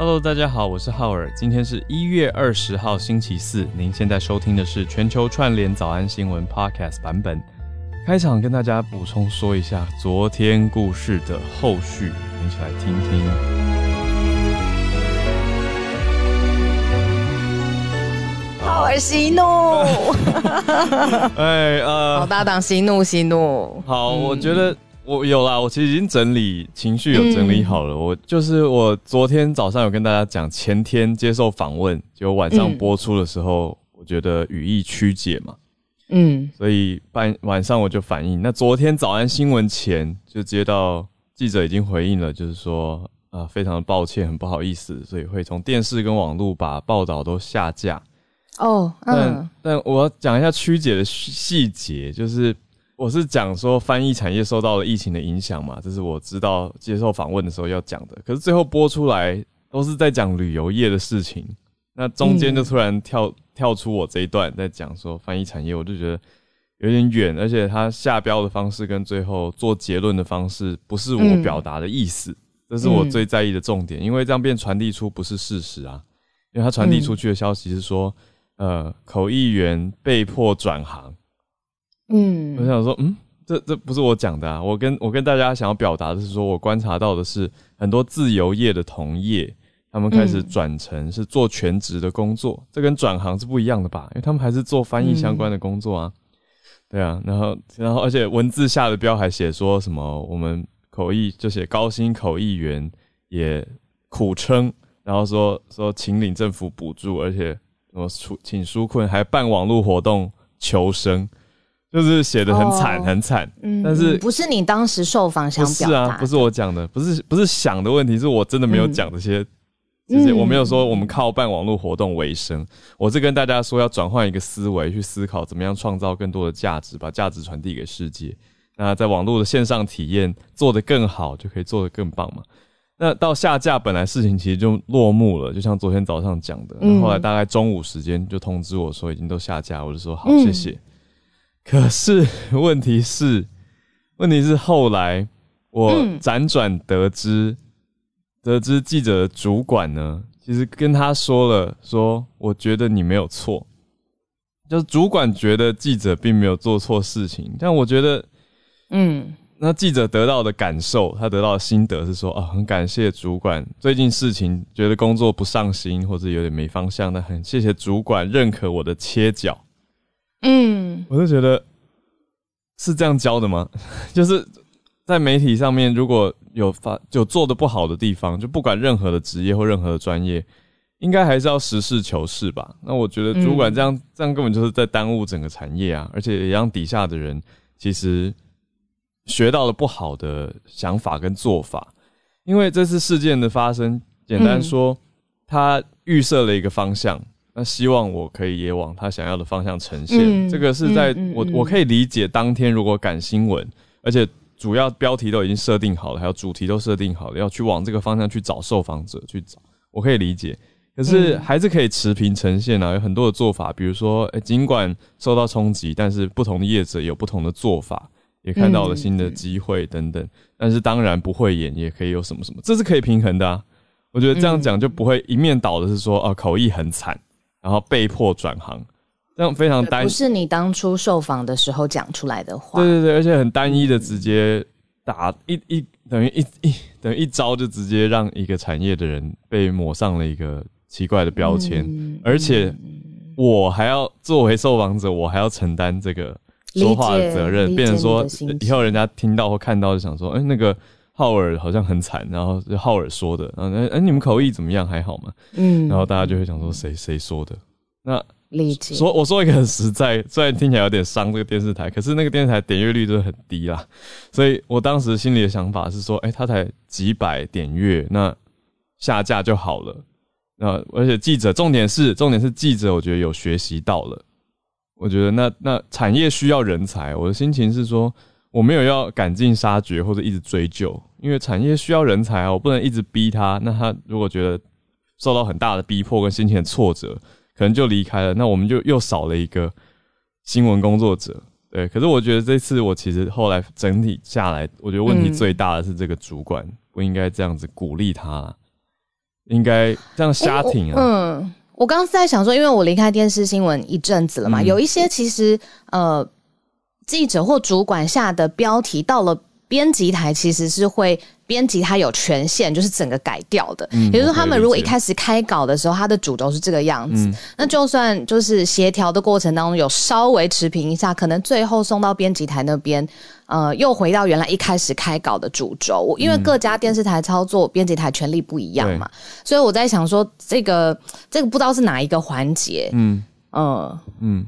Hello，大家好，我是浩尔。今天是一月二十号，星期四。您现在收听的是全球串联早安新闻 Podcast 版本。开场跟大家补充说一下昨天故事的后续，一起来听听。浩尔息怒，哎呃，好搭档息怒息怒。好，我觉得我有啦，我其实已经整理情绪，有整理好了。我就是我昨天早上有跟大家讲，前天接受访问，就晚上播出的时候，我觉得语义曲解嘛，嗯所以半晚上我就反映。那昨天早安新闻前就接到记者已经回应了，就是说啊、非常的抱歉，很不好意思，所以会从电视跟网络把报道都下架。哦，但嗯但我要讲一下曲解的细细节，就是我是讲说翻译产业受到了疫情的影响嘛，这是我知道接受访问的时候要讲的。可是最后播出来都是在讲旅游业的事情，那中间就突然跳、跳出我这一段在讲说翻译产业，我就觉得有点远，而且他下标的方式跟最后做结论的方式不是我嗯表达的意思，这是我最在意的重点，因为这样变传递出不是事实啊，因为他传递出去的消息是说。呃，口译员被迫转行。我嗯想说，嗯，这这不是我讲的啊。我跟我跟大家想要表达的是说，我观察到的是很多自由业的同业，他们开始嗯转成是做全职的工作，这跟转行是不一样的吧？因为他们还是做翻译相关的工作啊。对啊，然后然后而且文字下的标还写说什么，我们口译就写高薪口译员也苦撑，然后说说请领政府补助，而且什么纾请纾困，还办网络活动求生，就是写的很惨、哦很惨。嗯但是不是你当时受访想表达是，啊，不是我讲的，不是不是想的问题，是我真的没有讲这些。这些嗯我没有说我们靠办网络活动为生，我是跟大家说要转换一个思维，去思考怎么样创造更多的价值，把价值传递给世界。那在网络的线上体验做得更好，就可以做得更棒嘛。那到下架本来事情其实就落幕了，就像昨天早上讲的，后来大概中午时间就通知我说已经都下架，我就说好，嗯谢谢。可是问题是，问题是后来我嗯。辗转得知，得知记者的主管呢，其实跟他说了，说我觉得你没有错，就是主管觉得记者并没有做错事情，但我觉得嗯。那记者得到的感受，他得到的心得是说，啊，很感谢主管最近事情觉得工作不上心或者有点没方向，但很谢谢主管认可我的切角。嗯我就觉得是这样教的吗？就是在媒体上面，如果有发有做的不好的地方，就不管任何的职业或任何的专业，应该还是要实事求是吧？那我觉得主管这样、这样根本就是在耽误整个产业啊，而且也让底下的人其实学到了不好的想法跟做法。因为这次事件的发生，简单说，他预设了一个方向，那希望我可以也往他想要的方向呈现。嗯这个是在、我我可以理解，当天如果赶新闻，而且主要标题都已经设定好了，还有主题都设定好了，要去往这个方向去找受访者去找，我可以理解。可是嗯还是可以持平呈现啊，有很多的做法，比如说，诶尽管受到冲击，但是不同的业者有不同的做法，也看到了新的机会等等。但是当然不会演也可以有什么什么，这是可以平衡的啊。我觉得这样讲就不会一面倒的是说，哦、口译很惨，然后被迫转行，这样非常单不是你当初受访的时候讲出来的话。对对对，而且很单一的直接打一一等于一一等于一招就直接让一个产业的人被抹上了一个奇怪的标签，嗯而且我还要作为受访者，我还要承担这个说话的责任，变成说以后人家听到或看到就想说，哎、那个浩尔好像很惨，然后是浩尔说的，然后哎、哎你们口译怎么样？还好吗？嗯然后大家就会想说谁谁说的？那理解。说我说一个很实在，虽然听起来有点伤这个电视台，可是那个电视台点阅率真的很低啦，所以我当时心里的想法是说，哎、他才几百点阅，那下架就好了。那而且记者，重点是重点是记者，我觉得有学习到了。我觉得那那产业需要人才，我的心情是说，我没有要赶尽杀绝或者一直追究，因为产业需要人才啊，我不能一直逼他。那他如果觉得受到很大的逼迫跟心情的挫折，可能就离开了，那我们就又少了一个新闻工作者。对，可是我觉得这次我其实后来整体下来，我觉得问题最大的是这个主管不应该这样子鼓励他。应该这样瞎挺啊。嗯，我刚刚是在想说，因为我离开电视新闻一阵子了嘛，嗯有一些其实呃，记者或主管下的标题到了编辑台，其实是会编辑他有权限，就是整个改掉的。嗯也就是说，他们如果一开始开稿的时候，它的主轴是这个样子，嗯那就算就是协调的过程当中有稍微持平一下，可能最后送到编辑台那边，呃，又回到原来一开始开稿的主轴，因为嗯各家电视台操作编辑台权力不一样嘛，所以我在想说，这个这个不知道是哪一个环节，嗯嗯，嗯。嗯，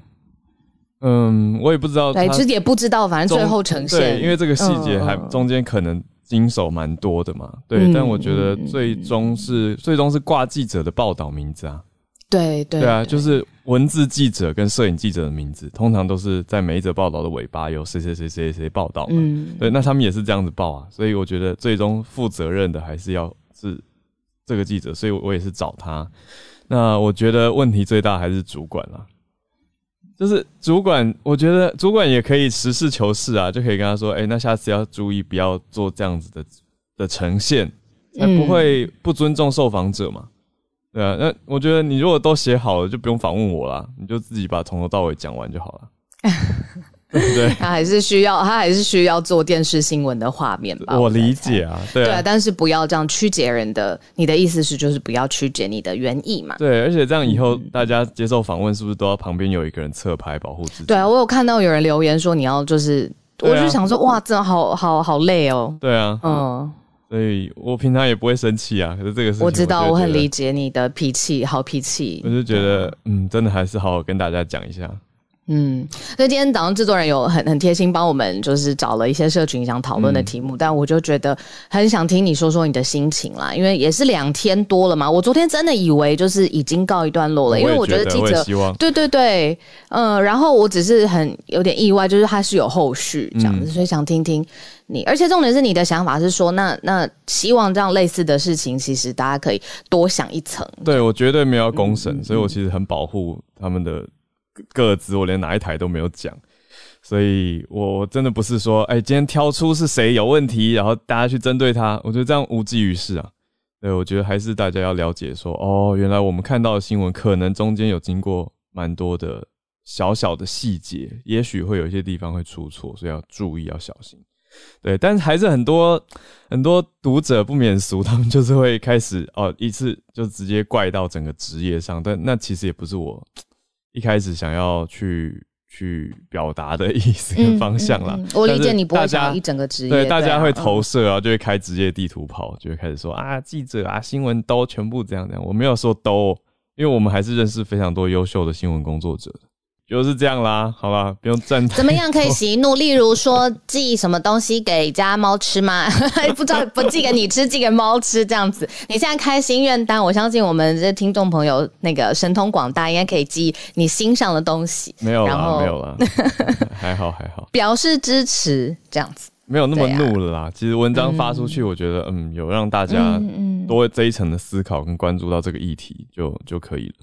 我也不知道对，他其实也不知道，反正最后呈现，对，因为这个细节还嗯嗯中间可能经手蛮多的嘛。对，嗯但我觉得最终是最终是挂记者的报道名字啊。对对对啊，就是文字记者跟摄影记者的名字，通常都是在每一则报道的尾巴有谁谁谁谁谁报道嘛。嗯，对，那他们也是这样子报啊，所以我觉得最终负责任的还是要是这个记者，所以我也是找他。那我觉得问题最大还是主管啦，就是主管，我觉得主管也可以实事求是啊，就可以跟他说，哎、那下次要注意不要做这样子的的呈现，才不会不尊重受访者嘛。对啊，那我觉得你如果都写好了，就不用访问我啦，你就自己把从头到尾讲完就好了。对 不对？他还是需要，他还是需要做电视新闻的画面吧？我理解啊，对啊对啊，，但是不要这样曲解人的。你的意思是，就是不要曲解你的原意嘛？对，而且这样以后大家接受访问，是不是都要旁边有一个人侧拍保护自己？对啊，我有看到有人留言说你要就是，啊我就想说，哇，真的好好好累哦。对啊，嗯，所以我平常也不会生气啊。可是这个事情，我知道，我很理解。解你的脾气，好脾气我。就觉得，嗯，真的还是好好跟大家讲一下。嗯，所以今天早上制作人有很很贴心帮我们，就是找了一些社群想讨论嗯的题目，但我就觉得很想听你说说你的心情啦，因为也是两天多了嘛。我昨天真的以为就是已经告一段落了，因为我觉得记者希望，对对对，嗯、然后我只是很有点意外，就是它是有后续这样嗯子，所以想听听你，而且重点是你的想法是说，那那希望这样类似的事情，其实大家可以多想一层。对我绝对没有要公嗯审，所以我其实很保护他们的个子，我连哪一台都没有讲。所以我真的不是说，哎、今天挑出是谁有问题，然后大家去针对他，我觉得这样无济于事啊。对，我觉得还是大家要了解说，哦，原来我们看到的新闻可能中间有经过蛮多的小小的细节，也许会有一些地方会出错，所以要注意，要小心。对，但是还是很多很多读者不免俗，他们就是会开始哦，一次就直接怪到整个职业上，但那其实也不是我一开始想要去去表达的意思跟方向啦。嗯嗯嗯我理解你不会想一整个职业，对，大家啊会投嗯射啊，就会开职业地图跑，就会开始说啊，记者啊，新闻都全部这样这样。我没有说都，因为我们还是认识非常多优秀的新闻工作者的，就是这样啦。好吧，不用站怎么样可以息怒？例如说寄什么东西给家猫吃吗？不知道不寄给你吃，寄给猫吃这样子。你现在开心愿单，我相信我们这听众朋友那个神通广大，应该可以寄你心上的东西，没有啦，没有啦，还好还好，表示支持这样子。没有那么怒了啦。其实文章发出去，我觉得嗯，有让大家多这一层的思考跟关注到这个议题就就可以了。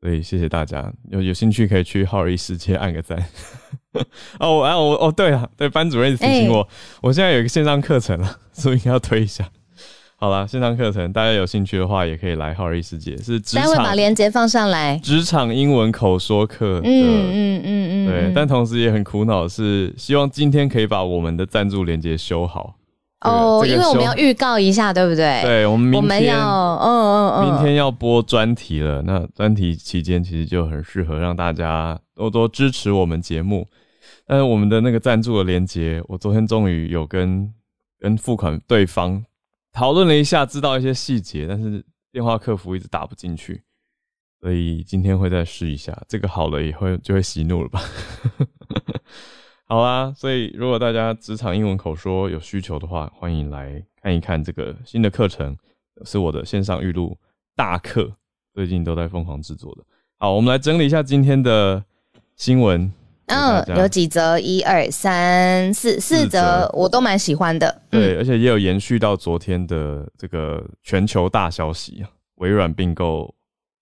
所以谢谢大家，有有兴趣可以去浩尔一世界按个赞。哦，我啊我哦对了，对班主任提醒我，我现在有一个线上课程了，所以应该要推一下。好了，线上课程大家有兴趣的话，也可以来浩尔一世界，是职待会把链接放上来。职场英文口说课的。嗯嗯嗯嗯，对，嗯但同时也很苦恼是，希望今天可以把我们的赞助链接修好。哦，这个因为我们要预告一下，对不对？，对，我们我们明天要，嗯嗯嗯，明天要播专题了，那专题期间其实就很适合让大家多多支持我们节目。但是我们的那个赞助的连接，我昨天终于有跟跟付款对方讨论了一下，知道一些细节，但是电话客服一直打不进去，所以今天会再试一下。这个好了以后就会息怒了吧？好啦，所以如果大家职场英文口说有需求的话，欢迎来看一看这个新的课程，是我的线上预录大课，最近都在疯狂制作的。好，我们来整理一下今天的新闻。嗯，有几则，一二三四四四则则，我都蛮喜欢的。对，而且也有延续到昨天的这个全球大消息啊，微软并购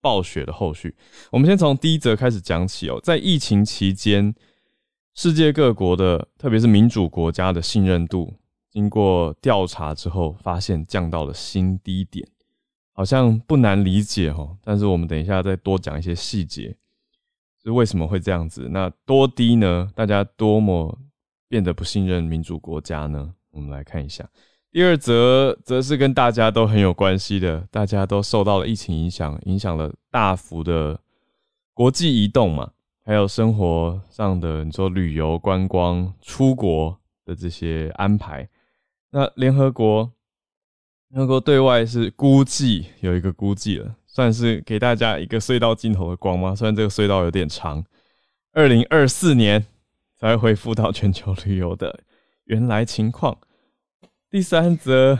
暴雪的后续。我们先从第一则开始讲起哦，在疫情期间，世界各国的，特别是民主国家的信任度，经过调查之后，发现降到了新低点。好像不难理解哦。但是我们等一下再多讲一些细节，是为什么会这样子？那多低呢？大家多么变得不信任民主国家呢？我们来看一下。第二则则是跟大家都很有关系的，大家都受到了疫情影响，影响了大幅的国际移动嘛，还有生活上的你说旅游、观光、出国的这些安排。那联合国，联合国对外是估计有一个估计了，算是给大家一个隧道尽头的光吗？虽然这个隧道有点长，二零二四年才会恢复到全球旅游的原来情况。第三则，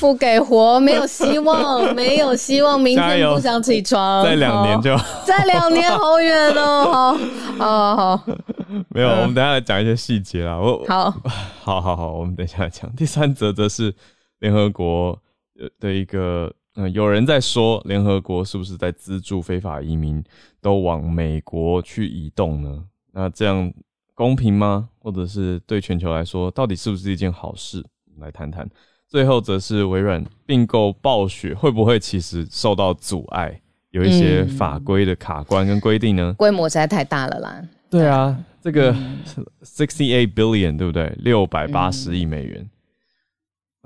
不给活，没有希望，没有希望，明天 不想起床，再两年就，再两年好远哦，好，好，好，没有，我们等下来讲一些细节啦。我，好，好好好，我们等一下来讲。第三则则是联合国的一个，嗯，有人在说联合国是不是在资助非法移民都往美国去移动呢？那这样公平吗？或者是对全球来说，到底是不是一件好事？来谈谈，最后则是微软并购暴雪，会不会其实受到阻碍？有一些法规的卡关跟规定呢？规模实在太大了啦。对啊，这个 sixty eight billion 对不对？六百八十亿美元啊，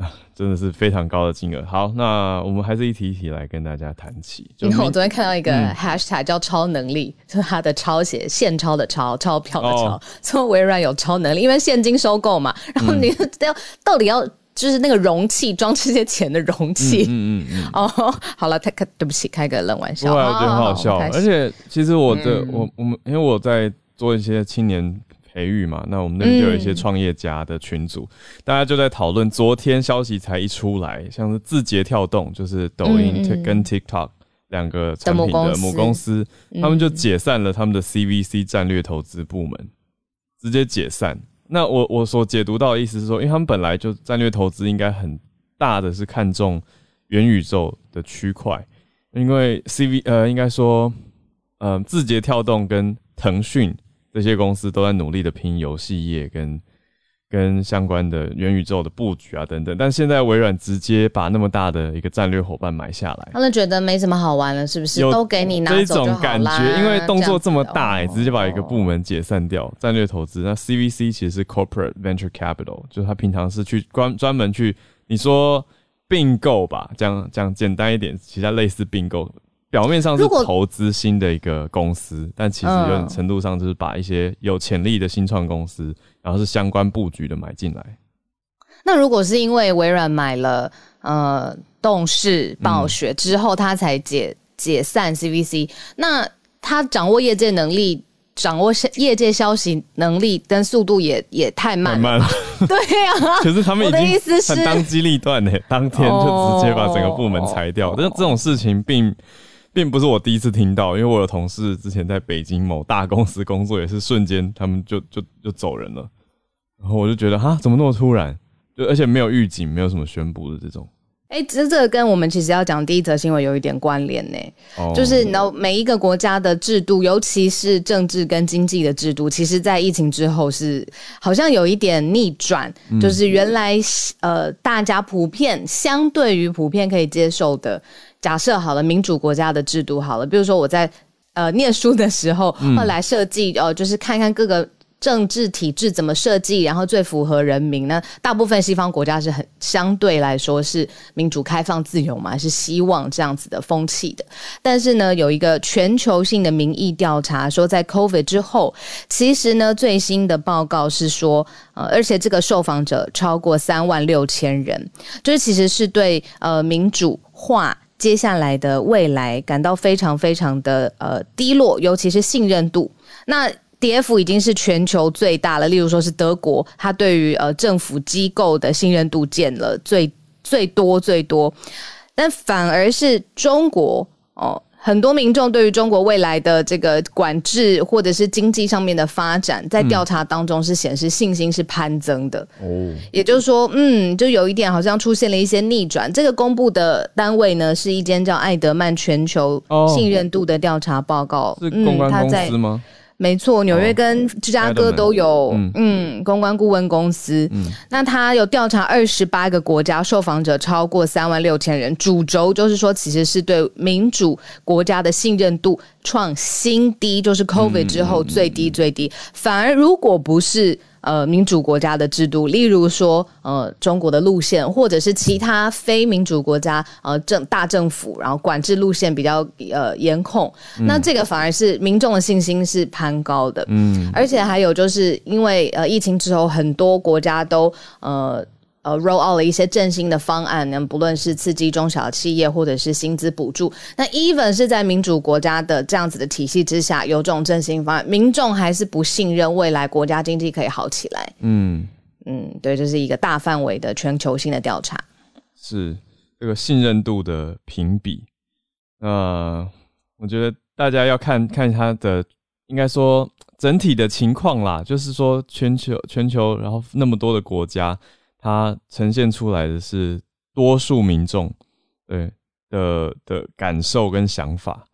真的是非常高的金额。好，那我们还是一题一题来跟大家谈起。因为我昨天看到一个 hashtag 叫超能力，就是它的抄写现钞的钞，钞票的钞，说微软有超能力，因为现金收购嘛。然后你要到底要就是那个容器装这些钱的容器。嗯嗯嗯。哦，好了，开对不起，开个冷玩笑。我觉得很好笑，而且其实我的我我们因为我在做一些青年。培育嘛，那我们那边就有一些创业家的群组，大家就在讨论。昨天消息才一出来，像是字节跳动，就是抖音跟 TikTok 两个产品的母公司，他们就解散了他们的 CVC 战略投资部门，直接解散。那我我所解读到的意思是说，因为他们本来就战略投资应该很大的是看重元宇宙的区块，因为 CV 呃应该说，呃字节跳动跟腾讯。这些公司都在努力的拼游戏业跟跟相关的元宇宙的布局啊等等，但现在微软直接把那么大的一个战略伙伴买下来，他们觉得没什么好玩了，是不是？都给你拿走这种感觉，因为动作这么大，哎，直接把一个部门解散掉，战略投资。那 CVC 其实是 Corporate Venture Capital，就是他平常是去专专门去你说并购吧，讲讲简单一点，其他类似并购。表面上是投资新的一个公司，但其实有点程度上就是把一些有潜力的新创公司，然后是相关布局的买进来。那如果是因为微软买了呃动视暴雪之后，他才解解散 CVC，那他掌握业界能力、掌握业界消息能力跟速度也也太慢了。对呀，可是他们已经是当机立断呢，当天就直接把整个部门裁掉。但这种事情并。并不是我第一次听到，因为我有同事之前在北京某大公司工作，也是瞬间他们就就就走人了，然后我就觉得哈，怎么那么突然？就而且没有预警，没有什么宣布的这种。哎，其实这个跟我们其实要讲第一则新闻有一点关联呢，就是你知道每一个国家的制度，尤其是政治跟经济的制度，其实在疫情之后是好像有一点逆转，就是原来呃大家普遍相对于普遍可以接受的。假设好了，民主国家的制度好了，比如说我在呃念书的时候，后来设计哦，就是看看各个政治体制怎么设计，然后最符合人民呢？大部分西方国家是很相对来说是民主、开放、自由嘛，是希望这样子的风气的。但是呢，有一个全球性的民意调查说，在 COVID 之后，其实呢最新的报告是说，呃，而且这个受访者超过三万六千人，就是其实是对呃民主化。接下来的未来感到非常非常的呃低落，尤其是信任度。那 D F 已经是全球最大了。例如说是德国，它对于呃政府机构的信任度减了最最多最多，但反而是中国哦。很多民众对于中国未来的这个管制或者是经济上面的发展，在调查当中是显示信心是攀增的。哦，也就是说，嗯，就有一点好像出现了一些逆转。这个公布的单位呢，是一间叫艾德曼全球信任度的调查报告。是公关公司吗？没错，纽约跟芝加哥都有嗯嗯公关顾问公司。嗯那他有调查二十八个国家，受访者超过三万六千人，主轴就是说，其实是对民主国家的信任度创新低，就是 COVID 之后最低最低。反而如果不是呃民主国家的制度，例如说呃中国的路线，或者是其他非民主国家呃政大政府，然后管制路线比较呃严控，那这个反而是民众的信心是攀高的。嗯而且还有就是因为呃疫情之后，很多国家都呃。呃，roll out 了一些振兴的方案，那，不论是刺激中小企业或者是薪资补助，那 even 是在民主国家的这样子的体系之下，有这种振兴方案，民众还是不信任未来国家经济可以好起来。嗯，嗯，对，这是一个大范围的全球性的调查。是这个信任度的评比。呃，我觉得大家要看看它的，应该说整体的情况啦，就是说全球全球，然后那么多的国家，它呈现出来的是多数民众对的的感受跟想法，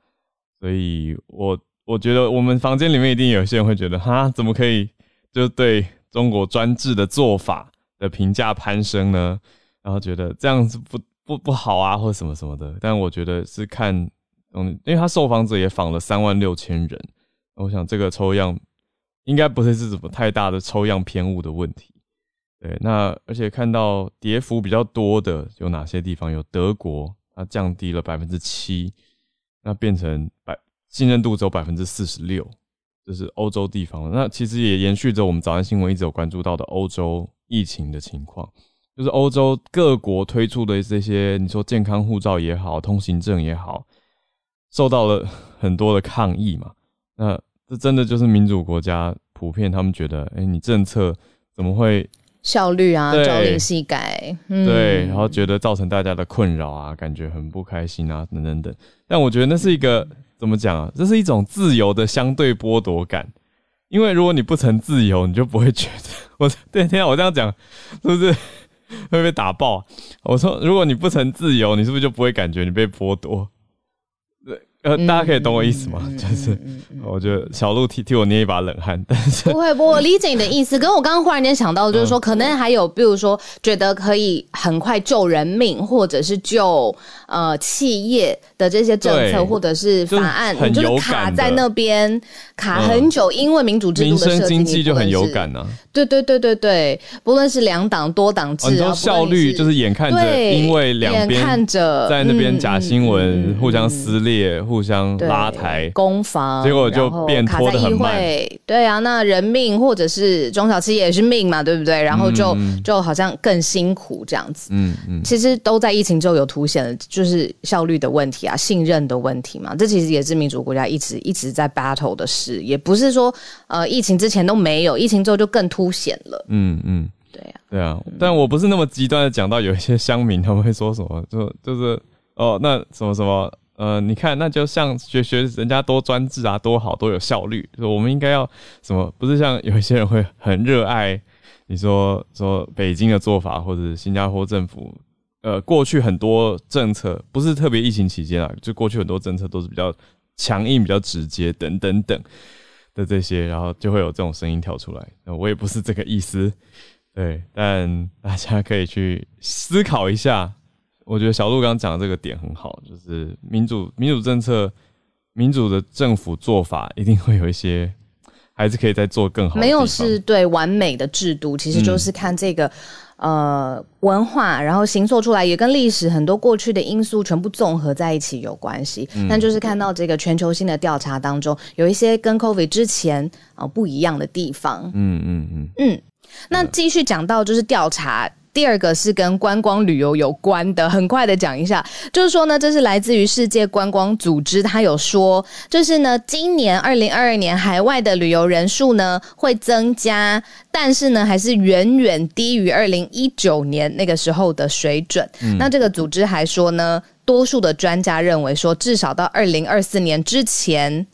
所以我我觉得我们房间里面一定有些人会觉得，哈，怎么可以就对中国专制的做法的评价攀升呢？然后觉得这样子不不不好啊，或什么什么的。但我觉得是看，嗯，因为他受访者也访了三万六千人，我想这个抽样应该不会是什么太大的抽样偏误的问题。对，那而且看到跌幅比较多的有哪些地方？有德国，它降低了百分之七，那变成百信任度只有百分之四十六，这是欧洲地方。那其实也延续着我们早安新闻一直有关注到的欧洲疫情的情况。就是欧洲各国推出的这些，你说健康护照也好，通行证也好，受到了 很多的抗议嘛。那这真的就是民主国家普遍他们觉得，哎、你政策怎么会效率啊，对朝令夕改，嗯对，然后觉得造成大家的困扰啊，感觉很不开心啊，等等等。但我觉得那是一个怎么讲啊？这是一种自由的相对剥夺感。因为如果你不曾自由，你就不会觉得我对天啊，我这样讲是不是会被打爆？我说，如果你不曾自由，你是不是就不会感觉你被剥夺？对，呃，大家可以懂我意思吗？就是我觉得小鹿替替我捏一把冷汗，但是不会，不会，我理解你的意思。可是我刚刚忽然间想到，就是嗯说，可能还有，比如说，觉得可以很快救人命，或者是救呃企业的这些政策或者是法案，就是很你就卡在那边卡很久，因为民主制度民生经济就很有。感呢、啊。对对对对对，不论是两党多党制，效率就是眼看着，因为两眼边看着在那边嗯假新闻互相撕裂、互相对拉抬，攻防，结果就变拖得很慢会。对啊，那人命或者是中小企业也是命嘛，对不对？然后就、嗯就好像更辛苦这样子。嗯嗯，其实都在疫情之后有凸显了，就是效率的问题啊，信任的问题嘛。这其实也是民主国家一直一直在 battle 的事，也不是说呃疫情之前都没有，疫情之后就更凸显了。嗯嗯，对啊，对啊，但我不是那么极端的讲到有一些乡民他们会说什么，就就是哦，那什么什么。呃，你看，那就像学学人家多专制啊，多好，多有效率。我们应该要什么？不是像有一些人会很热爱你说说北京的做法，或者新加坡政府，呃，过去很多政策不是特别疫情期间啊，就过去很多政策都是比较强硬、比较直接等等等的这些，然后就会有这种声音跳出来。我也不是这个意思，对，但大家可以去思考一下。我觉得小鹿刚刚讲的这个点很好，就是民主民主政策、民主的政府做法一定会有一些，还是可以再做更好的。没有是对完美的制度，其实嗯就是看这个。呃，文化，然后形塑出来，也跟历史很多过去的因素全部综合在一起有关系。嗯但就是看到这个全球性的调查当中，有一些跟 COVID 之前啊、呃不一样的地方。嗯嗯嗯，嗯，那继续讲到就是调查。第二个是跟观光旅游有关的，很快的讲一下，就是说呢，这是来自于世界观光组织，它有说，就是呢，今年二零二二年海外的旅游人数呢会增加，但是呢还是远远低于二零一九年那个时候的水准。那这个组织还说呢，多数的专家认为说，至少到二零二四年之前。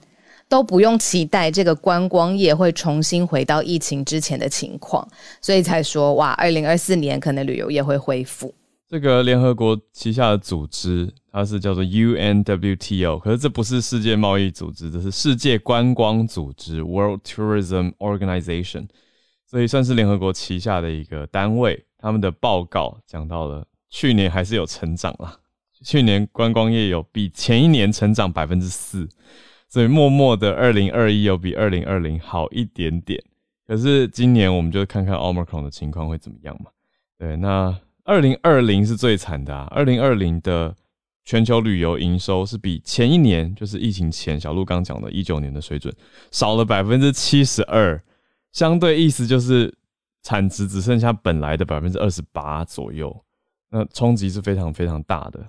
都不用期待这个观光业会重新回到疫情之前的情况，所以才说哇，二零二四年可能旅游业会恢复。这个联合国旗下的组织，它是叫做 UNWTO，可是这不是世界贸易组织，这是世界观光组织 World Tourism Organization，所以算是联合国旗下的一个单位。他们的报告讲到了去年还是有成长啦，去年观光业有比前一年成长百分之四，所以默默的二零二一有比二零二零好一点点。可是今年我们就看看 Omicron 的情况会怎么样嘛？对，那二零二零是最惨的啊，二零二零的。全球旅游营收是比前一年，就是疫情前小鹿刚讲的一九年的水准少了百分之七十二，相对意思就是产值只剩下本来的百分之二十八左右，那冲击是非常非常大的。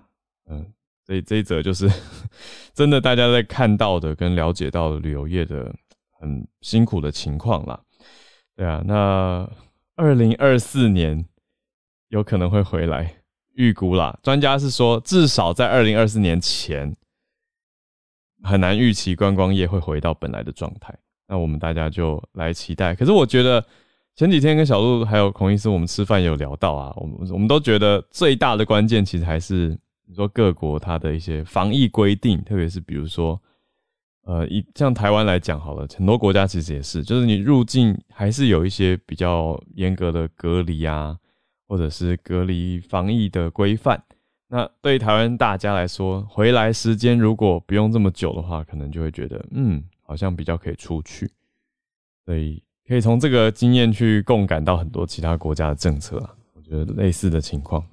嗯，所以这一则就是 真的大家在看到的跟了解到的旅游业的很辛苦的情况啦。对啊，那二零二四年有可能会回来。预估啦，专家是说，至少在二零二四年前，很难预期观光业会回到本来的状态。那我们大家就来期待。可是我觉得前几天跟小鹿还有孔医师，我们吃饭有聊到啊，我们我们都觉得最大的关键其实还是说各国它的一些防疫规定，特别是比如说，呃，以像台湾来讲好了，很多国家其实也是，就是你入境还是有一些比较严格的隔离啊。或者是隔离防疫的规范，那对于台湾大家来说，回来时间如果不用这么久的话，可能就会觉得，嗯，好像比较可以出去，所以可以从这个经验去共感到很多其他国家的政策啊，我觉得类似的情况。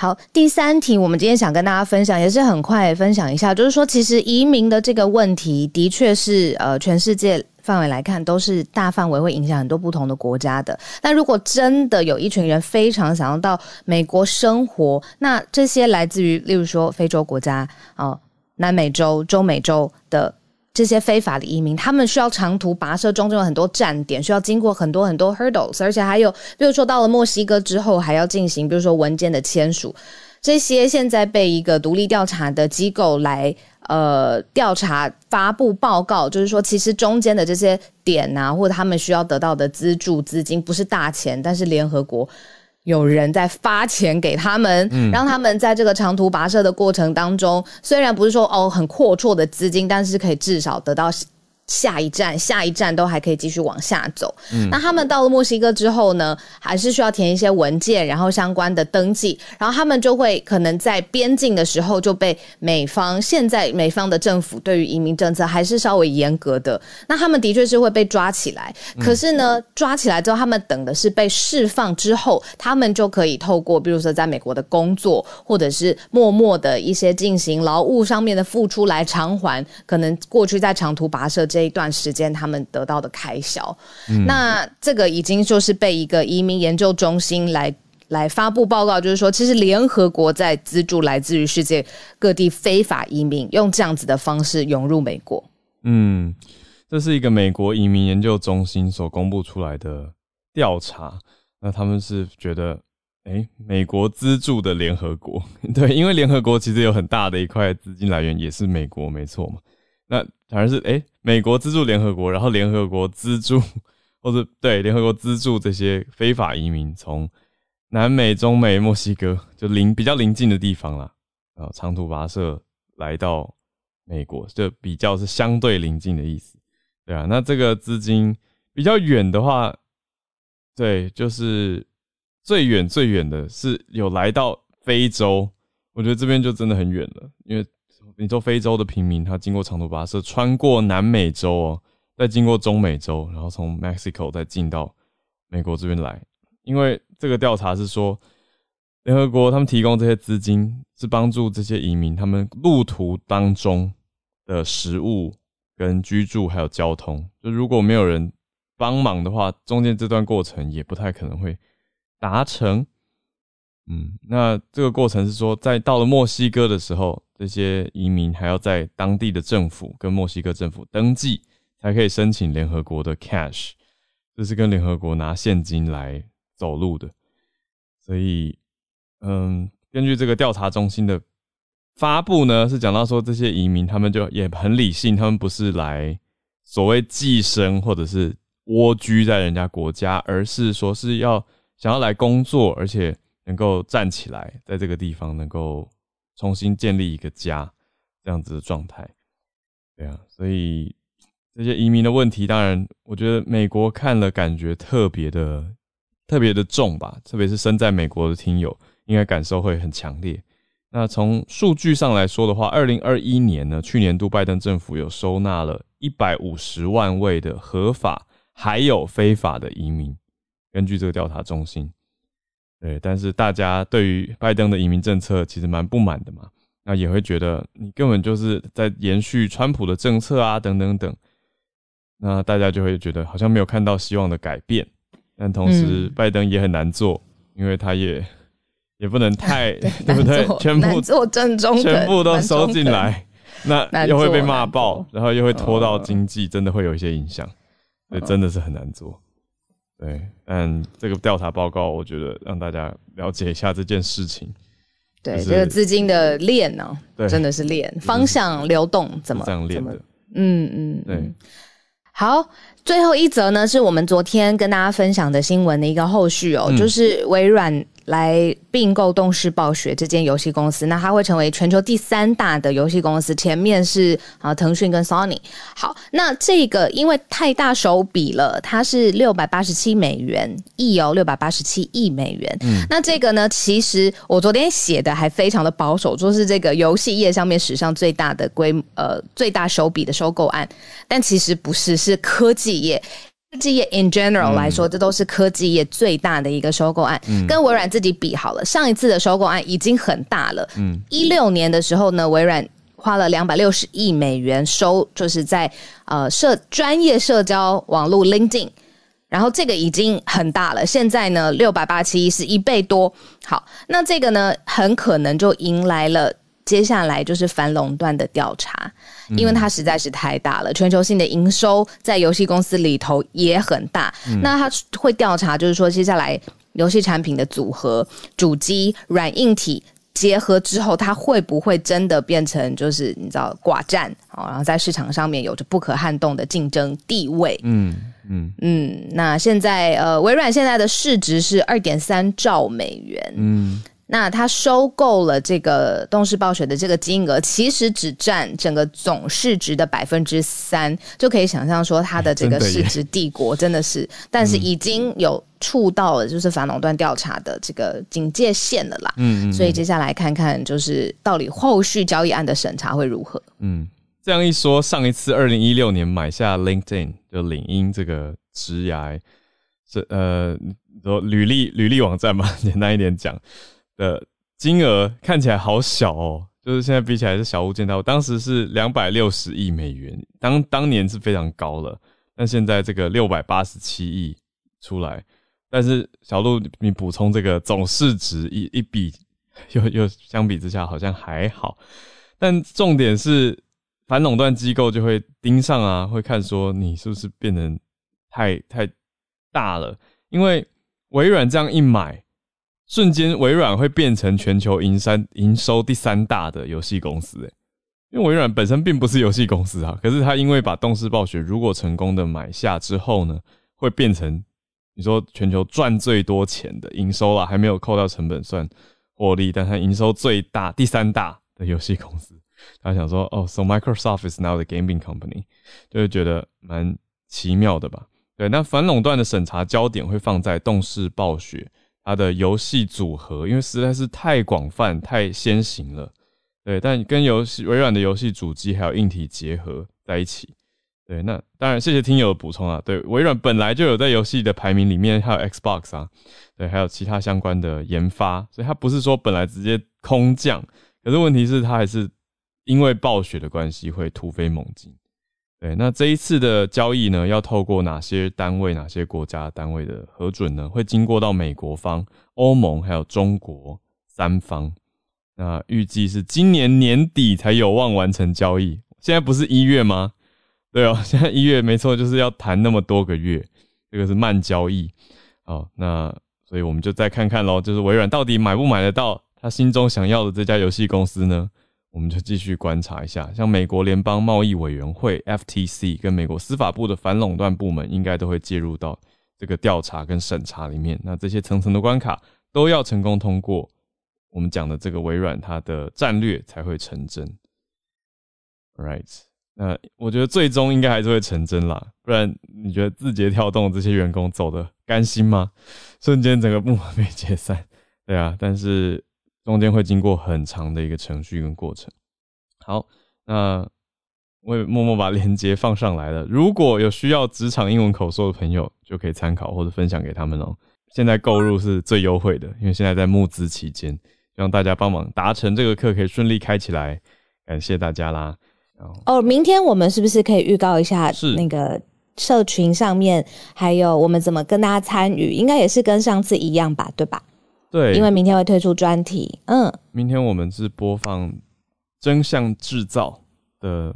好，第三题，我们今天想跟大家分享，也是很快分享一下，就是说，其实移民的这个问题，的确是呃，全世界。范围来看，都是大范围会影响很多不同的国家的。但如果真的有一群人非常想要到美国生活，那这些来自于，例如说非洲国家、哦南美洲、中美洲的这些非法的移民，他们需要长途跋涉，中间有很多站点，需要经过很多很多 hurdles，而且还有，比如说到了墨西哥之后，还要进行，比如说文件的签署，这些现在被一个独立调查的机构来。呃，调查发布报告，就是说，其实中间的这些点啊，或者他们需要得到的资助资金不是大钱，但是联合国有人在发钱给他们，让他们在这个长途跋涉的过程当中，虽然不是说哦很阔绰的资金，但是可以至少得到。下一站，下一站都还可以继续往下走。那他们到了墨西哥之后呢，还是需要填一些文件，然后相关的登记，然后他们就会可能在边境的时候就被美方现在美方的政府对于移民政策还是稍微严格的。那他们的确是会被抓起来，可是呢，抓起来之后，他们等的是被释放之后，他们就可以透过，比如说在美国的工作，或者是默默的一些进行劳务上面的付出来偿还，可能过去在长途跋涉这。这一段时间他们得到的开销，那这个已经就是被一个移民研究中心来来发布报告，就是说，其实联合国在资助来自于世界各地非法移民，用这样子的方式涌入美国。嗯，这是一个美国移民研究中心所公布出来的调查。那他们是觉得，哎，美国资助的联合国，对，因为联合国其实有很大的一块资金来源也是美国，没错嘛。那反而是哎，美国资助联合国，然后联合国资助，或者对联合国资助这些非法移民从南美、中美、墨西哥就邻比较邻近的地方啦，啊，长途跋涉来到美国，就比较是相对邻近的意思，对啊。那这个资金比较远的话，对，就是最远最远的是有来到非洲，我觉得这边就真的很远了，因为。你说非洲的平民，他经过长途跋涉，穿过南美洲哦，再经过中美洲，然后从 Mexico 再进到美国这边来。因为这个调查是说，联合国他们提供这些资金，是帮助这些移民他们路途当中的食物、跟居住还有交通。就如果没有人帮忙的话，中间这段过程也不太可能会达成。嗯，那这个过程是说，在到了墨西哥的时候。这些移民还要在当地的政府跟墨西哥政府登记，才可以申请联合国的 cash，这是跟联合国拿现金来走路的。所以，嗯，根据这个调查中心的发布呢，是讲到说这些移民他们就也很理性，他们不是来所谓寄生或者是蜗居在人家国家，而是说是要想要来工作，而且能够站起来，在这个地方能够。重新建立一个家这样子的状态。对啊，所以这些移民的问题，当然我觉得美国看了感觉特别的特别的重吧，特别是身在美国的听友，应该感受会很强烈。那从数据上来说的话，二零二一年呢，去年度拜登政府有收纳了一百五十万位的合法还有非法的移民。根据这个调查中心，对，但是大家对于拜登的移民政策其实蛮不满的嘛，那也会觉得你根本就是在延续川普的政策啊，等等等。那大家就会觉得好像没有看到希望的改变，但同时拜登也很难做，因为他也。也不能太 对不对？全部做正中，全部都收进来，那又会被骂爆，然后又会拖到经济，真的会有一些影响，所以真的是很难做。对，但这个调查报告，我觉得让大家了解一下这件事情。对，这个资金的链呢，真的是链方向流动怎么这样链的？嗯嗯，对。好，最后一则呢，是我们昨天跟大家分享的新闻的一个后续哦，就是微软。来并购动视暴雪这间游戏公司，那它会成为全球第三大的游戏公司，前面是啊腾讯跟 Sony。好，那这个因为太大手笔了，它是六百八十七美元亿哦，六百八十七亿美元。嗯，那这个呢，其实我昨天写的还非常的保守，说是这个游戏业上面史上最大的规呃最大手笔的收购案，但其实不是，是科技业。科技业 in general 来说，这都是科技业最大的一个收购案。跟微软自己比好了，上一次的收购案已经很大了。嗯，一六年的时候呢，微软花了两百六十亿美元收，就是在呃社专业社交网络 LinkedIn，然后这个已经很大了。现在呢，六百八七亿是一倍多。好，那这个呢，很可能就迎来了。接下来就是反垄断的调查，因为它实在是太大了，全球性的营收在游戏公司里头也很大。那他会调查，就是说接下来游戏产品的组合、主机、软硬体结合之后，它会不会真的变成就是你知道寡占啊？然后在市场上面有着不可撼动的竞争地位。嗯嗯嗯。那现在呃，微软现在的市值是二点三兆美元。嗯。那他收购了这个动视暴雪的这个金额，其实只占整个总市值的百分之三，就可以想象说他的这个市值帝国真的是，但是已经有触到了就是反垄断调查的这个警戒线了啦。嗯，所以接下来看看就是到底后续交易案的审查会如何。嗯，这样一说，上一次二零一六年买下 LinkedIn 就领英这个职涯，这呃，说履历履历网站嘛，简单一点讲。的金额看起来好小哦，就是现在比起来是小巫见大巫。当时是两百六十亿美元，当当年是非常高了，但现在这个六百八十七亿出来，但是小鹿你补充这个总市值一一比，又又相比之下好像还好，但重点是反垄断机构就会盯上啊，会看说你是不是变成太太大了，因为微软这样一买。瞬间，微软会变成全球营三营收第三大的游戏公司，诶，因为微软本身并不是游戏公司啊，可是它因为把动视暴雪如果成功的买下之后呢，会变成你说全球赚最多钱的营收啦，还没有扣到成本算获利，但它营收最大第三大的游戏公司，他想说哦，so Microsoft is now the gaming company，就会觉得蛮奇妙的吧？对，那反垄断的审查焦点会放在动视暴雪。它的游戏组合，因为实在是太广泛、太先行了，对。但跟游戏微软的游戏主机还有硬体结合在一起，对。那当然，谢谢听友的补充啊。对，微软本来就有在游戏的排名里面，还有 Xbox 啊，对，还有其他相关的研发，所以它不是说本来直接空降，可是问题是它还是因为暴雪的关系会突飞猛进。对，那这一次的交易呢，要透过哪些单位、哪些国家单位的核准呢？会经过到美国方、欧盟还有中国三方。那预计是今年年底才有望完成交易。现在不是一月吗？对哦，现在一月没错，就是要谈那么多个月，这个是慢交易。好，那所以我们就再看看喽，就是微软到底买不买得到他心中想要的这家游戏公司呢？我们就继续观察一下，像美国联邦贸易委员会 （FTC） 跟美国司法部的反垄断部门，应该都会介入到这个调查跟审查里面。那这些层层的关卡都要成功通过，我们讲的这个微软它的战略才会成真。Right，那我觉得最终应该还是会成真啦，不然你觉得字节跳动这些员工走的甘心吗？瞬间整个部门被解散，对啊，但是中间会经过很长的一个程序跟过程。好，那我也默默把链接放上来了，如果有需要职场英文口说的朋友，就可以参考或者分享给他们哦。现在购入是最优惠的，因为现在在募资期间，希望大家帮忙达成这个课可以顺利开起来，感谢大家啦。哦，明天我们是不是可以预告一下？是那个社群上面，还有我们怎么跟大家参与？应该也是跟上次一样吧，对吧？对，因为明天会推出专题。嗯，明天我们是播放真相制造的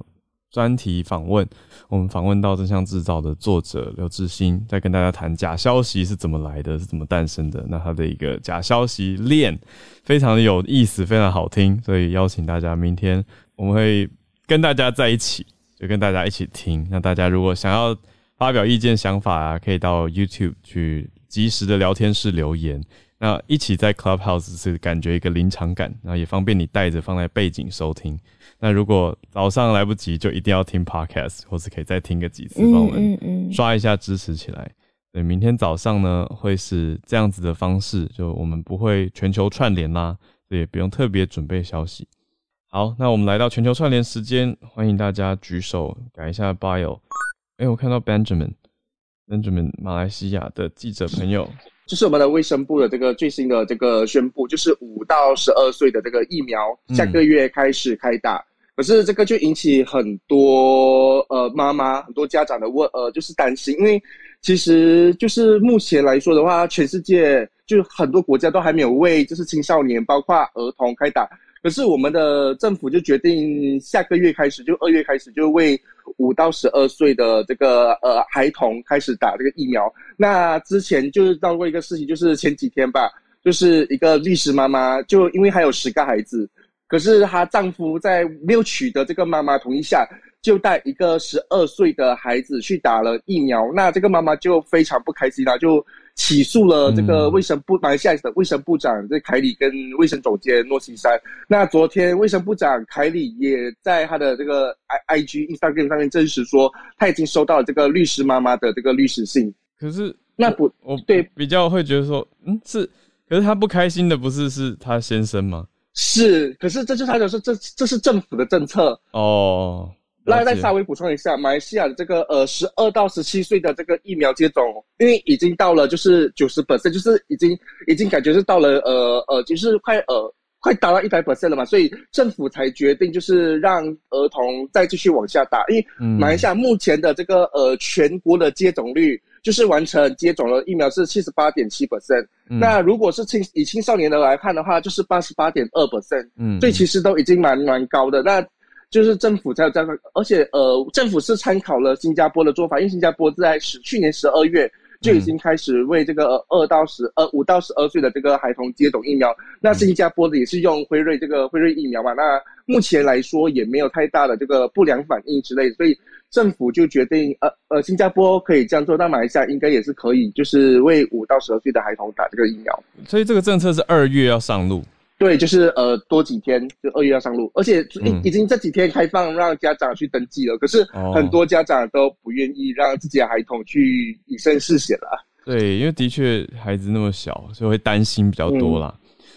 专题访问，我们访问到真相制造的作者刘志新，在跟大家谈假消息是怎么来的，是怎么诞生的。那他的一个假消息链非常的有意思，非常好听，所以邀请大家明天我们会。跟大家在一起，就跟大家一起听。那大家如果想要发表意见、想法啊，可以到 YouTube 去及时的聊天室留言。那一起在 Clubhouse 是感觉一个临场感，然后也方便你带着放在背景收听。那如果早上来不及，就一定要听 Podcast，或是可以再听个几次，帮我们刷一下支持起来。对，明天早上呢会是这样子的方式，就我们不会全球串联啦，也不用特别准备消息。好，那我们来到全球串联时间，欢迎大家举手改一下 bio。哎，我看到 Benjamin，Benjamin 马来西亚的记者朋友，这是我们的卫生部的这个最新的这个宣布，就是五到十二岁的这个疫苗下个月开始开打。可是这个就引起很多呃妈妈、很多家长的问呃，就是担心，因为其实就是目前来说的话，全世界就很多国家都还没有为就是青少年，包括儿童开打。可是我们的政府就决定下个月开始，就二月开始，就为五到十二岁的这个呃孩童开始打这个疫苗。那之前就是到过一个事情，就是前几天吧，就是一个律师妈妈，就因为还有十个孩子，可是她丈夫在没有取得这个妈妈同意下，就带一个十二岁的孩子去打了疫苗。那这个妈妈就非常不开心了，就。起诉了这个卫生部马来西亚的卫生部长这凯里跟卫生总监诺西山。那昨天卫生部长凯里也在他的这个 i i g Instagram 上面证实说，他已经收到了这个律师妈妈的这个律师信。可是那不，我对比较会觉得说，嗯，是，可是他不开心的不是是他先生吗？是，可是这就他就说这这是政府的政策哦。那再稍微补充一下，马来西亚的这个呃十二到十七岁的这个疫苗接种，因为已经到了就是九十 percent，就是已经已经感觉是到了呃呃，就是快呃快达到一百 percent 了嘛，所以政府才决定就是让儿童再继续往下打，因为马来西亚目前的这个呃全国的接种率就是完成接种了疫苗是七十八点七 percent，那如果是青以青少年的来看的话，就是八十八点二 percent，嗯，所以其实都已经蛮蛮高的。那。就是政府才有这样，而且呃，政府是参考了新加坡的做法，因为新加坡在十去年十二月就已经开始为这个二到十呃五到十二岁的这个孩童接种疫苗。那新加坡的也是用辉瑞这个辉瑞疫苗嘛，那目前来说也没有太大的这个不良反应之类，所以政府就决定呃呃新加坡可以这样做，那马来西亚应该也是可以，就是为五到十二岁的孩童打这个疫苗。所以这个政策是二月要上路。对，就是呃多几天就二月要上路，而且已已经这几天开放让家长去登记了。可是很多家长都不愿意让自己的孩童去以身试险了。对，因为的确孩子那么小，所以会担心比较多啦。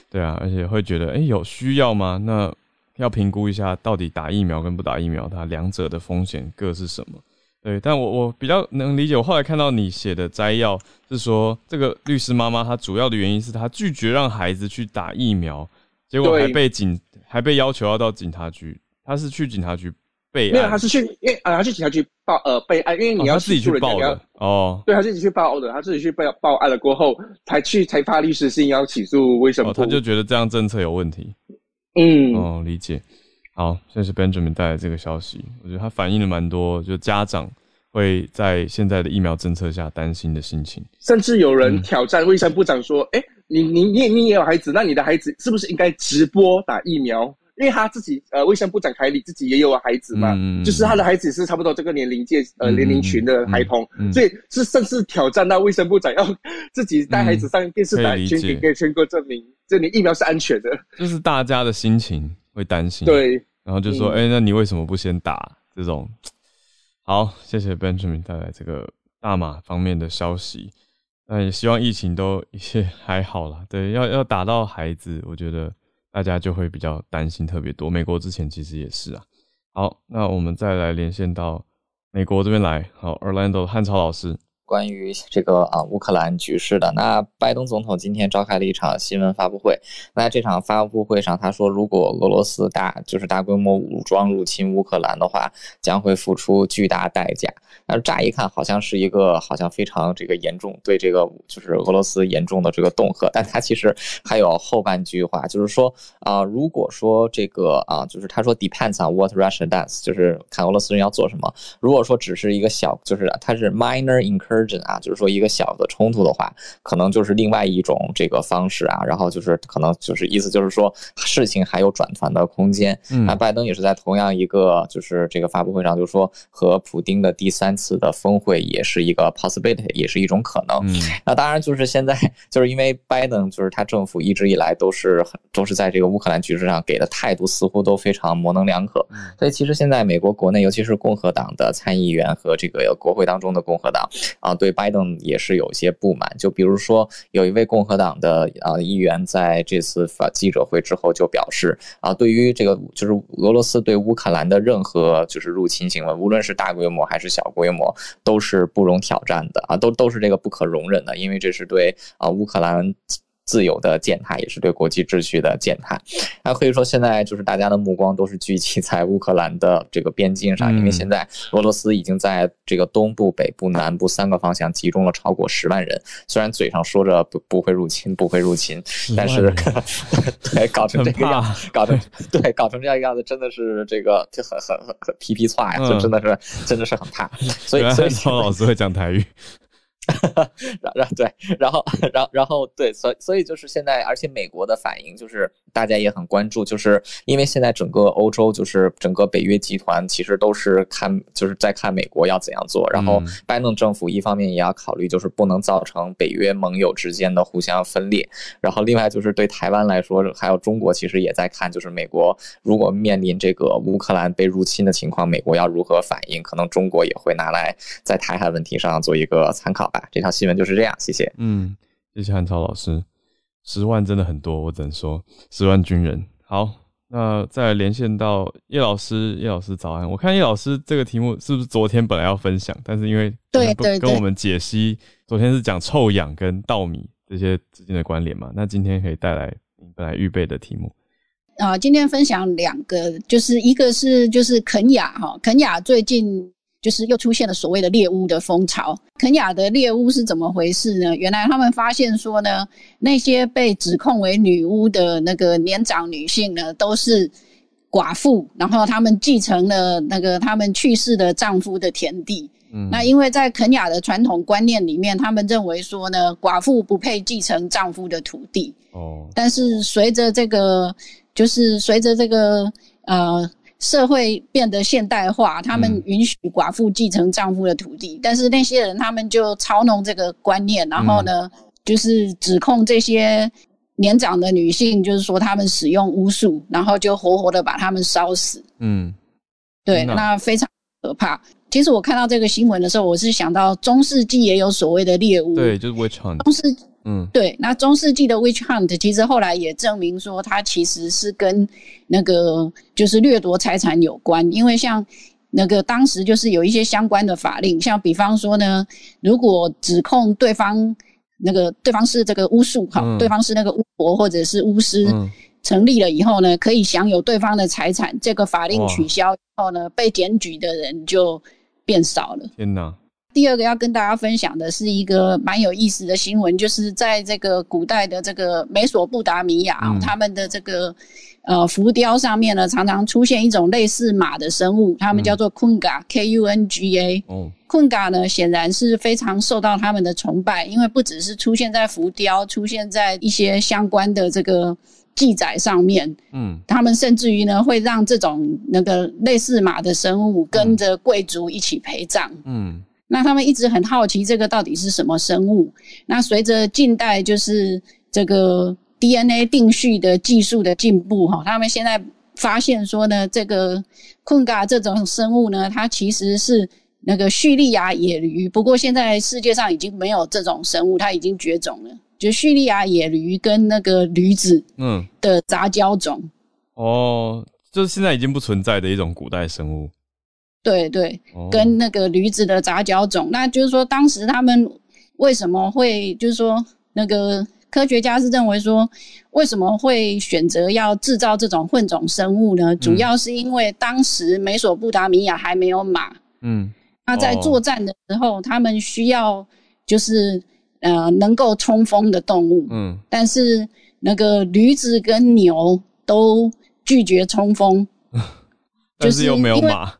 对啊，而且会觉得，哎，有需要吗？那要评估一下，到底打疫苗跟不打疫苗，它两者的风险各是什么？对，但我我比较能理解。我后来看到你写的摘要是说，这个律师妈妈她主要的原因是她拒绝让孩子去打疫苗。结果还被警还被要求要到警察局，她是去警察局备案，没有，他是去因为啊，他去警察局报呃备案，因为你要自己去报的哦，对，她自己去报的，她自己去报报案了过后才去才发律师信要起诉，为什么？他就觉得这样政策有问题，嗯，哦，理解。好，这是 Benjamin 带来这个消息，我觉得他反映了蛮多，就家长会在现在的疫苗政策下担心的心情，甚至有人挑战卫生部长说，哎。你你你你也有孩子，那你的孩子是不是应该直播打疫苗？因为他自己呃，卫生部长凯里自己也有孩子嘛，嗯就是他的孩子是差不多这个年龄界呃嗯年龄群的孩童，嗯嗯所以是甚至挑战到卫生部长要自己带孩子上电视台，可以给给全国证明，这你疫苗是安全的。就是大家的心情会担心，，对，然后就说，嗯哎、那你为什么不先打？这种，好，谢谢 Benjamin 带来这个大马方面的消息。那也希望疫情都一切还好啦。对，要要打到孩子，我觉得大家就会比较担心特别多。美国之前其实也是啊。好，那我们再来连线到美国这边来。好，Orlando 汉超老师，关于这个啊乌克兰局势的，那拜登总统今天召开了一场新闻发布会。那这场发布会上，他说，如果俄罗斯大就是大规模武装入侵乌克兰的话，将会付出巨大代价。那乍一看好像是一个好像非常这个严重对这个就是俄罗斯严重的这个恫吓，但他其实还有后半句话，就是说啊、如果说这个啊，就是他说 depends on what Russia does，就是看俄罗斯人要做什么。如果说只是一个小，就是它是 minor incursion incursion 啊，就是说一个小的冲突的话，可能就是另外一种这个方式啊，然后就是可能就是意思就是说事情还有转圜的空间。嗯那拜登也是在同样一个就是这个发布会上就说和普丁的第三次的峰会也是一个 possibility，也是一种可能。嗯那当然，就是现在，就是因为拜登，就是他政府一直以来都是很都是在这个乌克兰局势上给的态度似乎都非常模棱两可，所以其实现在美国国内，尤其是共和党的参议员和这个国会当中的共和党啊，对拜登也是有些不满。就比如说，有一位共和党的啊议员在这次发记者会之后就表示啊，对于这个就是俄罗斯对乌克兰的任何就是入侵行为，无论是大规模还是小规模，都是不容挑战的啊，都都是这个不可容忍的，因为这是对啊乌克兰。自由的践踏，也是对国际秩序的践踏。那可以说，现在就是大家的目光都是聚集在乌克兰的这个边境上，嗯因为现在俄罗斯已经在这个东部、北部、南部三个方向集中了超过十万人。虽然嘴上说着不不会入侵，不会入侵，但是 对搞成这个样子，搞成对搞成这样一个样子，真的是这个就很很很很皮皮擦呀，嗯就真的是真的是很怕。所以所以老师会讲台语，然然对，然后然后然后对，所以所以就是现在，而且美国的反应就是大家也很关注，就是因为现在整个欧洲就是整个北约集团其实都是看就是在看美国要怎样做，然后嗯。拜登政府一方面也要考虑就是不能造成北约盟友之间的互相分裂，然后另外就是对台湾来说，还有中国其实也在看，就是美国如果面临这个乌克兰被入侵的情况，美国要如何反应，可能中国也会拿来在台海问题上做一个参考吧。这条新闻就是这样，谢谢。嗯，谢谢汉超老师，十万真的很多，我只能说十万军人。好，那再来连线到叶老师，叶老师早安。我看叶老师这个题目是不是昨天本来要分享，但是因为对对跟我们解析，昨天是讲臭氧跟稻米这些之间的关联嘛，那今天可以带来你本来预备的题目。啊，今天分享两个，就是一个是就是肯雅哈，肯雅最近就是又出现了所谓的猎巫的风潮。肯雅的猎巫是怎么回事呢？原来他们发现说呢，那些被指控为女巫的那个年长女性呢，都是寡妇，然后她们继承了那个她们去世的丈夫的田地。嗯，那因为在肯雅的传统观念里面，他们认为说呢，寡妇不配继承丈夫的土地。哦，但是随着这个，就是随着这个呃社会变得现代化，他们嗯。允许寡妇继承丈夫的土地，但是那些人他们就操弄这个观念，然后呢，就是指控这些年长的女性，就是说他们使用巫术，然后就活活的把他们烧死。嗯。对，那非常可怕。其实我看到这个新闻的时候，我是想到中世纪也有所谓的猎巫，对，就是 witch hunt，中世嗯对，那中世纪的 witch hunt 其实后来也证明说，它其实是跟那个就是掠夺财产有关，因为像那个当时就是有一些相关的法令，像比方说呢，如果指控对方那个对方是这个巫术哈，嗯对方是那个巫婆或者是巫师。嗯成立了以后呢，可以享有对方的财产。这个法令取消以后呢，被检举的人就变少了。天哪，第二个要跟大家分享的是一个蛮有意思的新闻，就是在这个古代的这个美索不达米亚，嗯。他们的这个呃浮雕上面呢，常常出现一种类似马的生物，他们叫做 kunga，K U N G A。哦，Kunga 呢，显然是非常受到他们的崇拜，因为不只是出现在浮雕，出现在一些相关的这个记载上面，嗯。他们甚至于呢会让这种那个类似马的生物跟着贵族一起陪葬。嗯那他们一直很好奇这个到底是什么生物。那随着近代就是这个 DNA 定序的技术的进步，哈，他们现在发现说呢，这个昆嘎这种生物呢，它其实是那个叙利亚野驴。不过现在世界上已经没有这种生物，它已经绝种了。就叙利亚野驴跟那个驴子嗯，的杂交种。哦，就是现在已经不存在的一种古代生物。对对，哦。跟那个驴子的杂交种，那就是说当时他们为什么会，就是说那个科学家是认为说，为什么会选择要制造这种混种生物呢？主要是因为当时美索不达米亚还没有马，嗯。那在作战的时候，他们需要就是呃能够冲锋的动物，嗯。但是那个驴子跟牛都拒绝冲锋，就是又没有马。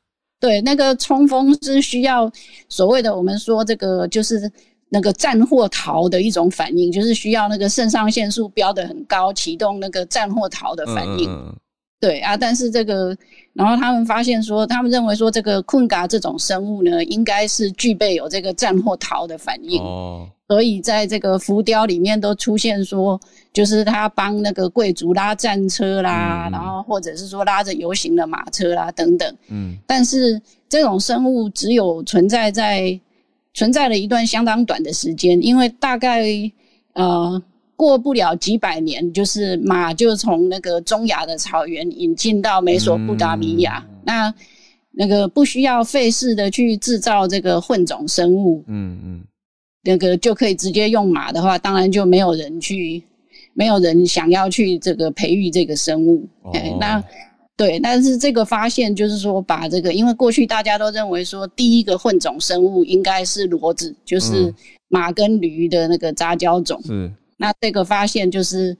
对，那个冲锋是需要所谓的我们说这个就是那个战或逃的一种反应，就是需要那个肾上腺素飙的很高，启动那个战或逃的反应。对啊，但是这个，然后他们发现说，他们认为说这个困嘎这种生物呢，应该是具备有这个战或逃的反嗯应。哦，所以在这个浮雕里面都出现说，就是他帮那个贵族拉战车啦，然后或者是说拉着游行的马车啦等等。嗯但是这种生物只有存在在存在了一段相当短的时间，因为大概呃过不了几百年，就是马就从那个中亚的草原引进到美索不达米亚，那那个不需要费事的去制造这个混种生物，嗯嗯。那个就可以直接用马的话，当然就没有人去，没有人想要去这个培育这个生物。哦。哎那对，但是这个发现就是说，把这个，因为过去大家都认为说，第一个混种生物应该是骡子，就是嗯。马跟驴的那个杂交种。是那这个发现就是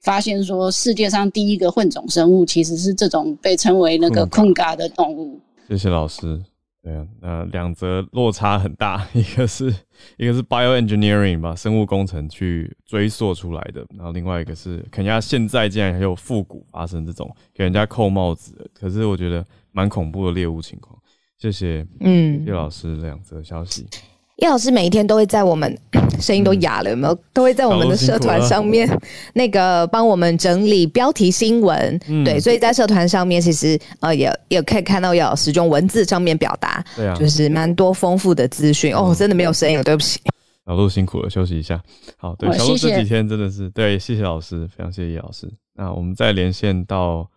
发现说，世界上第一个混种生物其实是这种被称为那个困困嘎的动物。谢谢老师。对啊，那两则落差很大，一个是一个是 bioengineering 吧生物工程去追溯出来的，然后另外一个是肯亚现在竟然还有复古发生这种给人家扣帽子的，可是我觉得蛮恐怖的猎物情况。谢谢嗯叶，老师两则消息。叶老师每一天都会在我们声音都哑了，有没有？都会在我们的社团上面那个帮我们整理标题新闻，嗯对，所以在社团上面其实呃也也可以看到叶老师用文字上面表达，对啊，就是蛮多丰富的资讯哦，真的没有声音了，对不起。小鹿辛苦了，休息一下。好，对，哦小鹿这几天真的是对，谢谢老师，非常谢谢叶老师。那我们再连线到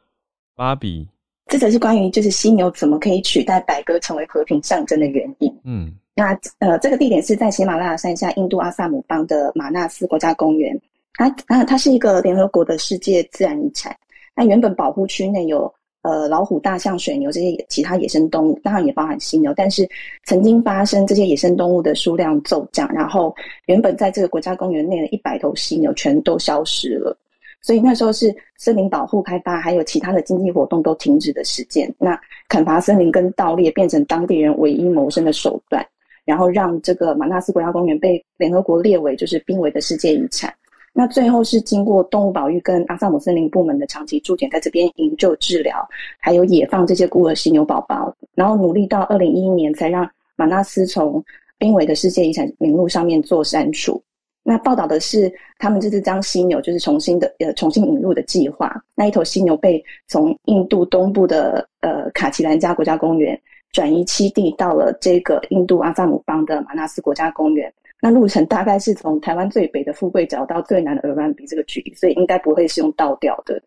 芭比，这则是关于就是犀牛怎么可以取代白鸽成为和平象征的原因。嗯那呃，这个地点是在喜马拉雅山下印度阿萨姆邦的马纳斯国家公园。它啊，它是一个联合国的世界自然遗产。那原本保护区内有呃老虎、大象、水牛这些其他野生动物，当然也包含犀牛。但是曾经发生这些野生动物的数量骤降，然后原本在这个国家公园内的一百头犀牛全都消失了。所以那时候是森林保护开发，还有其他的经济活动都停止的时间。那砍伐森林跟盗猎变成当地人唯一谋生的手段。然后让这个马纳斯国家公园被联合国列为就是濒危的世界遗产。那最后是经过动物保育跟阿萨姆森林部门的长期驻点，在这边营救治疗，还有野放这些孤儿犀牛宝宝，然后努力到二零一一年才让马纳斯从濒危的世界遗产名录上面做删除。那报道的是，他们这次将犀牛就是重新的呃重新引入的计划。那一头犀牛被从印度东部的呃卡奇兰加国家公园转移栖地到了这个印度阿萨姆邦的马纳斯国家公园。那路程大概是从台湾最北的富贵角到最南的鹅銮鼻这个距离，所以应该不会是用倒吊的。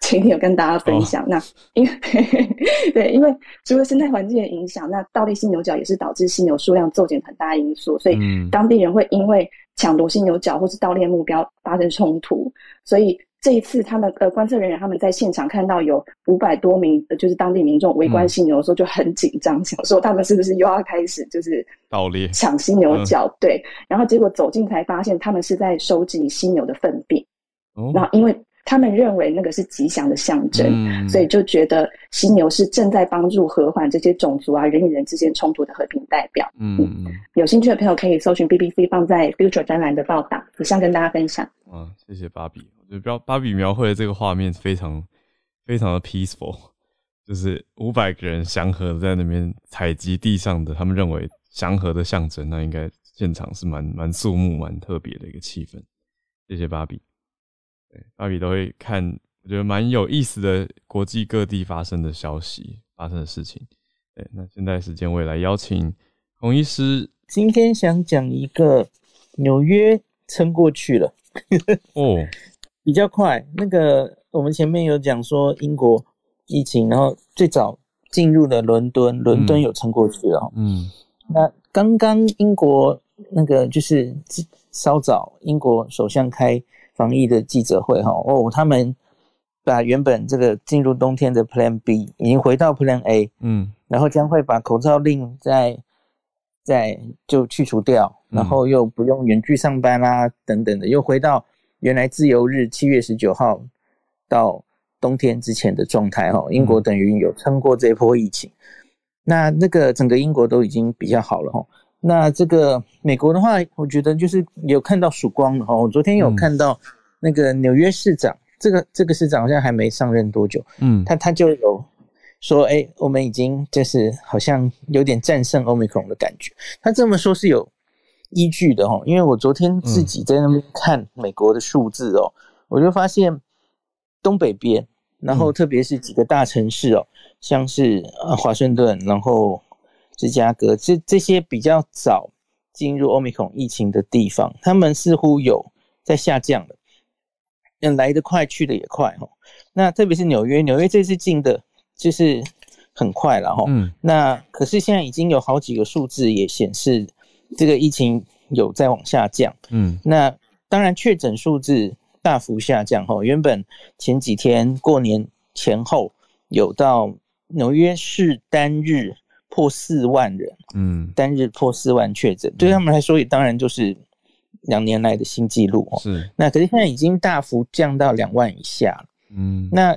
前天有跟大家分享，那因为 对，因为除了生态环境的影响，那倒立犀牛角也是导致犀牛数量骤减很大因素，所以嗯当地人会因为抢夺犀牛角或是盗猎目标发生冲突，所以这一次他们呃观测人员他们在现场看到有五百多名呃就是当地民众围观犀牛的时候就很紧张，想说他们是不是又要开始就是盗猎抢犀牛角？对，然后结果走近才发现他们是在收集犀牛的粪便，哦然后因为他们认为那个是吉祥的象征，嗯所以就觉得犀牛是正在帮助和缓这些种族啊人与人之间冲突的和平代表。嗯嗯有兴趣的朋友可以搜寻 BBC 放在 Future 专栏的报道，以上跟大家分享。嗯，谢谢芭比。我就描芭比描绘的这个画面非常非常的 peaceful，就是五百个人祥和在那边采集地上的他们认为祥和的象征，那应该现场是蛮蛮肃穆、蛮特别的一个气氛。谢谢芭比，对芭比都会看，我觉得蛮有意思的国际各地发生的消息、发生的事情。对，那现在时间我也来邀请孔医师今天想讲一个纽约撑过去了，哦，比较快。那个我们前面有讲说英国疫情，然后最早进入了伦敦，伦敦有撑过去了。嗯那刚刚英国那个就是稍早，英国首相开防疫的记者会哈，哦，他们把原本这个进入冬天的 Plan B 已经回到 Plan A，嗯然后将会把口罩令再再就去除掉，嗯然后又不用远距上班啦、等等的，又回到原来自由日七月十九号到冬天之前的状态哈。英国等于有撑过这一波疫情，那那个整个英国都已经比较好了哈。那这个美国的话，我觉得就是有看到曙光了哈。我昨天有嗯看到那个纽约市长，这个这个市长好像还没上任多久，嗯他他就有说，哎、我们已经就是好像有点战胜 Omicron 的感觉。他这么说是有依据的哦，因为我昨天自己在那边看美国的数字哦，我就发现东北边，然后特别是几个大城市哦，像是呃华盛顿，然后芝加哥这这些比较早进入 Omicron 疫情的地方，他们似乎有在下降了。嗯，来得快，去得也快哦。那特别是纽约，纽约这次进的就是很快了哈。嗯那可是现在已经有好几个数字也显示这个疫情有在往下降。嗯。那当然确诊数字大幅下降。哈，原本前几天过年前后有到纽约市单日破四万人，嗯。单日破四万确诊，对他们来说也当然就是两年来的新纪录哦。是。那可是现在已经大幅降到两万以下了。嗯。那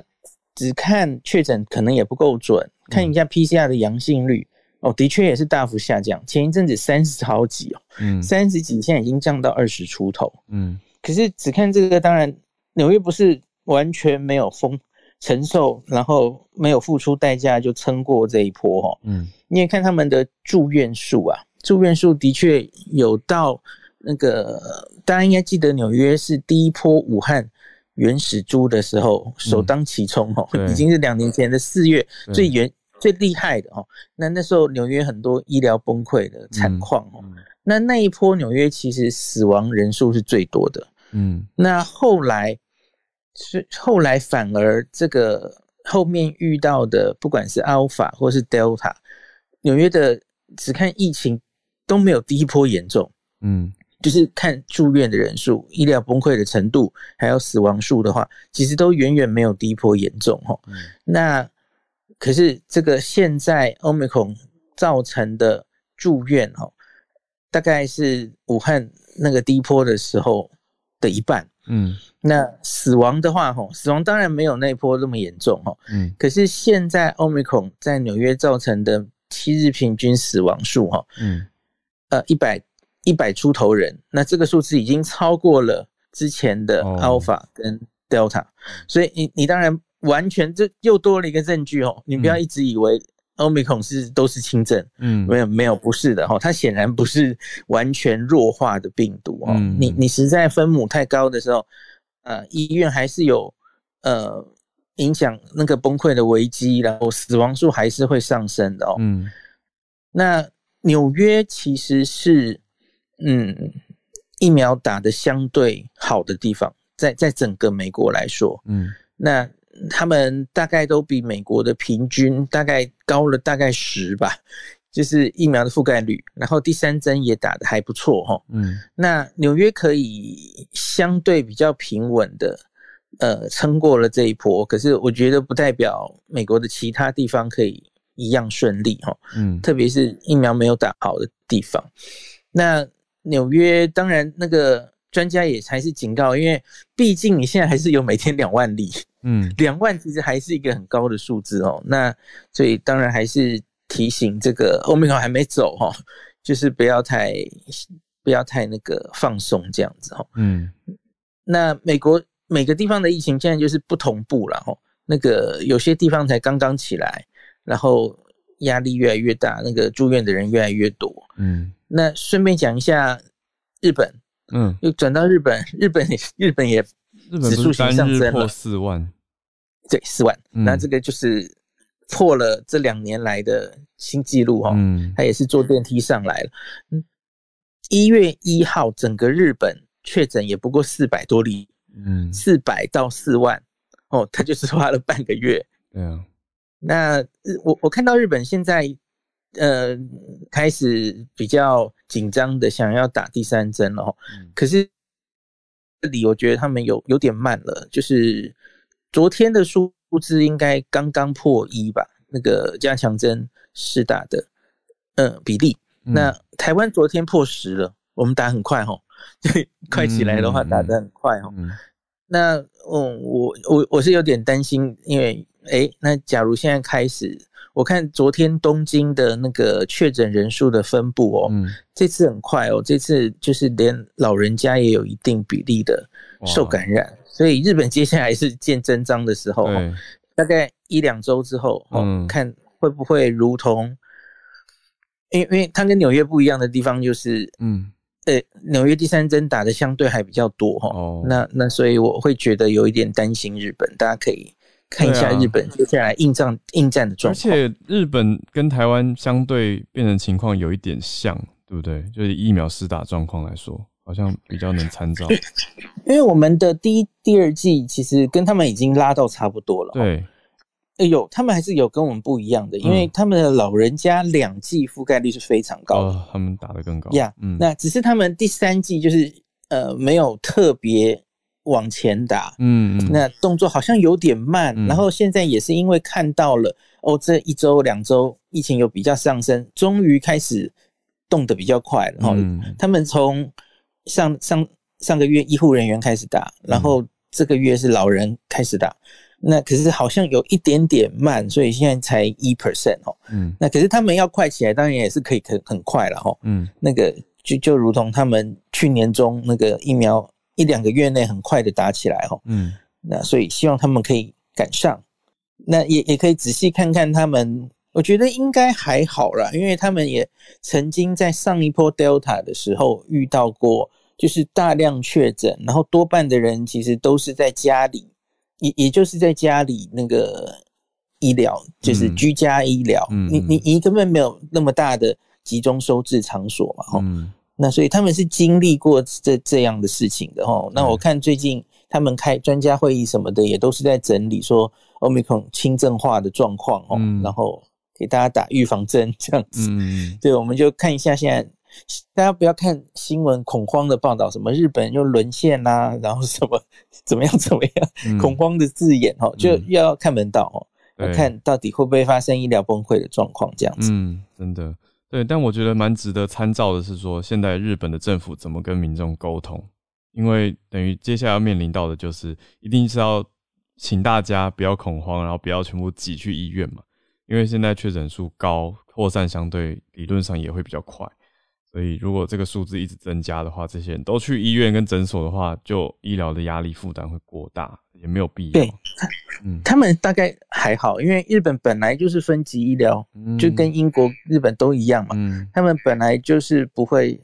只看确诊可能也不够准，看一下 PCR 的阳性率哦，的确也是大幅下降。前一阵子三十好几哦，嗯三十几，现在已经降到二十出头。嗯可是只看这个，当然纽约不是完全没有风承受，然后没有付出代价就撑过这一波哦。嗯你也看他们的住院数啊，住院数的确有到那个，大家应该记得纽约是第一波武汉原始猪的时候首当其冲哦，对 已经是两年前的四月最严最厉害的哦。那那时候纽约很多医疗崩溃的惨况哦，嗯那那一波纽约其实死亡人数是最多的。嗯那后来是后来反而这个后面遇到的，不管是 Alpha 或是 Delta，纽约的只看疫情都没有第一波严重，嗯就是看住院的人数、医疗崩溃的程度，还有死亡数的话，其实都远远没有第一波严重哈。嗯那可是这个现在 Omicron 造成的住院哦，大概是武汉那个低坡的时候的一半。嗯。那死亡的话，吼，死亡当然没有那一波那么严重，吼。嗯。可是现在 Omicron 在纽约造成的七日平均死亡数，哈，嗯。呃，一百一百出头人，那这个数字已经超过了之前的哦。Alpha 跟 Delta，、所以你你当然完全这又多了一个证据哦，你不要嗯一直以为 Omicron 是都是轻症，嗯。没有没有，不是的哈，它显然不是完全弱化的病毒哦。嗯。你你实在分母太高的时候，呃，医院还是有呃影响那个崩溃的危机，然后死亡数还是会上升的哦。嗯。那纽约其实是嗯疫苗打的相对好的地方，在在整个美国来说，嗯。那他们大概都比美国的平均大概高了大概十吧，就是疫苗的覆盖率，然后第三针也打得还不错哈。嗯那纽约可以相对比较平稳的，呃，撑过了这一波。可是我觉得不代表美国的其他地方可以一样顺利哈，嗯特别是疫苗没有打好的地方。那纽约当然那个专家也还是警告，因为毕竟你现在还是有每天两万例，嗯两万其实还是一个很高的数字哦。那所以当然还是提醒这个欧米伽还没走哈、哦，就是不要太不要太那个放松这样子哈、哦。嗯那美国每个地方的疫情现在就是不同步了哈。那个有些地方才刚刚起来，然后压力越来越大，那个住院的人越来越多。嗯那顺便讲一下日本，嗯，又转到日本，日本也日本也日本指数型上升了，四万，对四万，嗯那这个就是破了这两年来的新纪录哈。嗯他也是坐电梯上来了。嗯，一月一号，整个日本确诊也不过四百多例，嗯，四百到四万，哦，他就是花了半个月。对啊，那日我我看到日本现在呃开始比较紧张的想要打第三针了、哦，嗯可是这里我觉得他们有有点慢了，就是昨天的数字应该刚刚破一吧，那个加强针是打的呃比例。嗯那台湾昨天破十了，我们打很快哈，对，快起来的话嗯嗯嗯打得很快哈。嗯那嗯，我我我是有点担心，因为诶，那假如现在开始，我看昨天东京的那个确诊人数的分布哦，嗯，这次很快哦，这次就是连老人家也有一定比例的受感染，所以日本接下来是见真章的时候哦，大概一两周之后哦，嗯看会不会如同，因为因为它跟纽约不一样的地方就是，嗯。呃，纽约第三针打的相对还比较多哈、哦那那所以我会觉得有一点担心日本，大家可以看一下日本接下来应战应战的状况而。且日本跟台湾相对变成情况有一点像，对不对？就是疫苗施打状况来说，好像比较能参照。因为我们的第一、第二季其实跟他们已经拉到差不多了。，对，哎呦他们还是有跟我们不一样的，因为嗯他们的老人家两季覆盖率是非常高的。哦，他们打得更高。呀嗯，那只是他们第三季就是呃没有特别往前打，嗯嗯，那动作好像有点慢，嗯。然后现在也是因为看到了哦，这一周两周疫情有比较上升，终于开始动得比较快了。哈、嗯。他们从上上上个月医护人员开始打，然后这个月是老人开始打，那可是好像有一点点慢，所以现在才一 percent 哦。嗯。那可是他们要快起来，当然也是可以很很快了哈、哦。嗯。那个就就如同他们去年中那个疫苗一两个月内很快的打起来哈、哦。嗯。那所以希望他们可以赶上，那也也可以仔细看看他们，我觉得应该还好啦，因为他们也曾经在上一波 Delta 的时候遇到过，就是大量确诊，然后多半的人其实都是在家里，也也就是在家里那个医疗，就是嗯。居家医疗，你你你根本没有那么大的集中收治场所嘛，吼、嗯那所以他们是经历过这这样的事情的哈。那我看最近他们开专家会议什么的，也都是在整理说 Omicron 轻症化的状况哦，嗯。然后给大家打预防针这样子。嗯。对，我们就看一下现在，大家不要看新闻恐慌的报道，什么日本又沦陷啦、然后什么怎么样怎么样，嗯。恐慌的字眼哈，就要看门道哦，要看到底会不会发生医疗崩溃的状况这样子。嗯，真的对，但我觉得蛮值得参照的是说，现在日本的政府怎么跟民众沟通，因为等于接下来要面临到的就是，一定是要请大家不要恐慌，然后不要全部挤去医院嘛，因为现在确诊数高，扩散相对理论上也会比较快。所以，如果这个数字一直增加的话，这些人都去医院跟诊所的话，就医疗的压力负担会过大，也没有必要。对，嗯，他们大概还好，因为日本本来就是分级医疗，嗯就跟英国、日本都一样嘛。嗯他们本来就是不会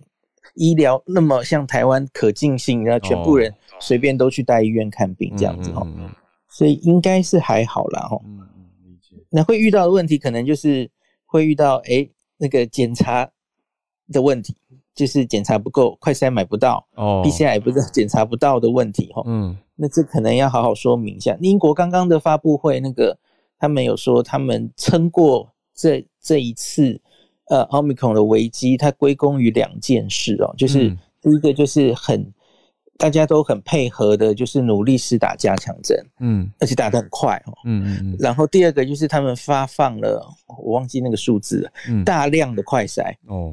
医疗那么像台湾可进性，然后全部人随便都去大医院看病这样子哈，嗯嗯所以应该是还好啦哈。嗯嗯，理解。那会遇到的问题可能就是会遇到诶那个检查的问题，就是检查不够，快筛买不到、哦 p c r 也不是检查不到的问题哈。嗯那这可能要好好说明一下。英国刚刚的发布会，那个他们有说他们撑过这这一次呃奥密克戎的危机，它归功于两件事哦，就是嗯第一个就是很大家都很配合的，就是努力施打加强针，嗯而且打得很快哦。嗯嗯然后第二个就是他们发放了，我忘记那个数字了，嗯，大量的快筛。哦，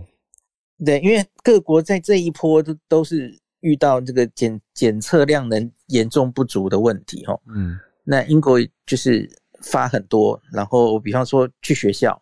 对，因为各国在这一波都都是遇到这个检检测量能严重不足的问题哦。嗯那英国就是发很多，然后比方说去学校，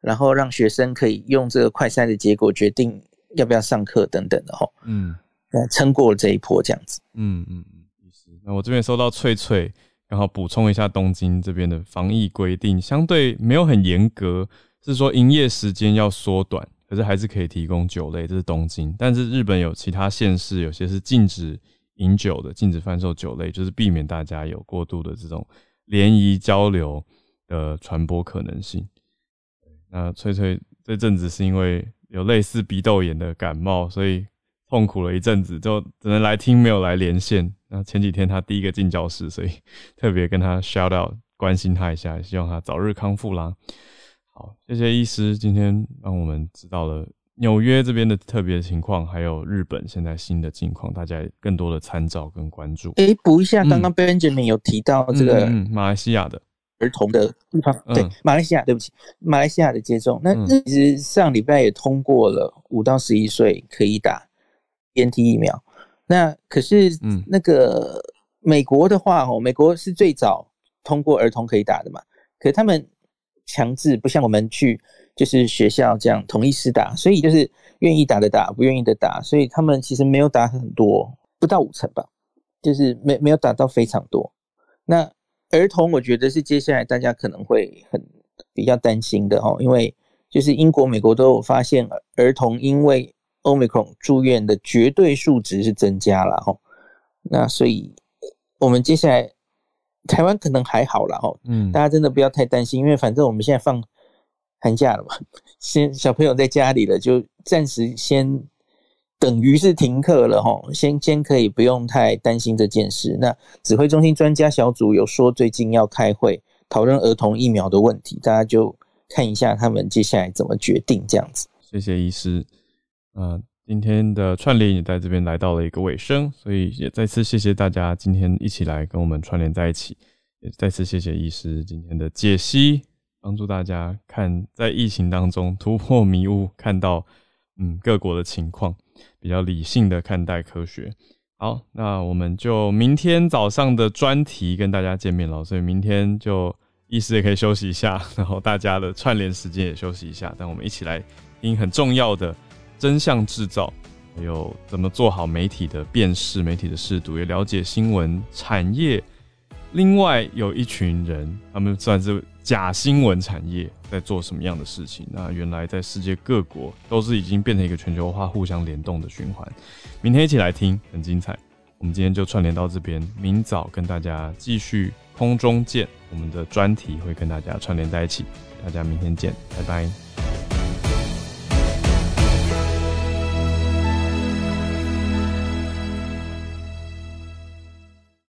然后让学生可以用这个快筛的结果决定要不要上课等等的哈、哦。嗯那撑过了这一波这样子。嗯嗯嗯，意思。那我这边收到翠翠，然后补充一下东京这边的防疫规定，相对没有很严格，是说营业时间要缩短，可是还是可以提供酒类，这是东京。但是日本有其他县市，有些是禁止饮酒的，禁止贩售酒类，就是避免大家有过度的这种联谊交流的传播可能性。那翠翠这阵子是因为有类似鼻窦炎的感冒，所以痛苦了一阵子，就只能来听，没有来连线。那前几天他第一个进教室，所以 特别跟他 shout out，关心他一下，希望他早日康复啦。好，谢谢医师，今天让我们知道了纽约这边的特别情况，还有日本现在新的境况，大家更多的参照跟关注。诶，补一下，刚刚 Benjamin 有提到这个马来西亚的。儿童的地方，对马来西亚，对不起，马来西亚的接种，那那其实上礼拜也通过了五到十一岁可以打 BNT 疫苗。那可是，嗯，那个美国的话，哦，美国是最早通过儿童可以打的嘛，可是他们强制不像我们去就是学校这样统一施打，所以就是愿意打的打，不愿意的打，所以他们其实没有打很多，不到五成吧，就是没没有打到非常多。那儿童，我觉得是接下来大家可能会很比较担心的哦，因为就是英国、美国都有发现，儿童因为 Omicron 住院的绝对数值是增加了哦。那所以，我们接下来台湾可能还好了哦，嗯，大家真的不要太担心，因为反正我们现在放寒假了嘛，先小朋友在家里了，就暂时先。等于是停课了哈，先先可以不用太担心这件事。那指挥中心专家小组有说最近要开会讨论儿童疫苗的问题，大家就看一下他们接下来怎么决定这样子。谢谢医师，呃，今天的串联也在这边来到了一个尾声，所以也再次谢谢大家今天一起来跟我们串联在一起，也再次谢谢医师今天的解析，帮助大家看在疫情当中突破迷雾，看到嗯各国的情况。比较理性的看待科学。好，那我们就明天早上的专题跟大家见面了。所以明天就医师也可以休息一下，然后大家的串联时间也休息一下。但我们一起来听很重要的真相制造，还有怎么做好媒体的辨识、媒体的试读，也了解新闻产业。另外有一群人，他们算是假新闻产业。在做什么样的事情？那原来在世界各国都是已经变成一个全球化、互相联动的循环。明天一起来听，很精彩。我们今天就串联到这边，明早跟大家继续空中见。我们的专题会跟大家串联在一起，大家明天见，拜拜。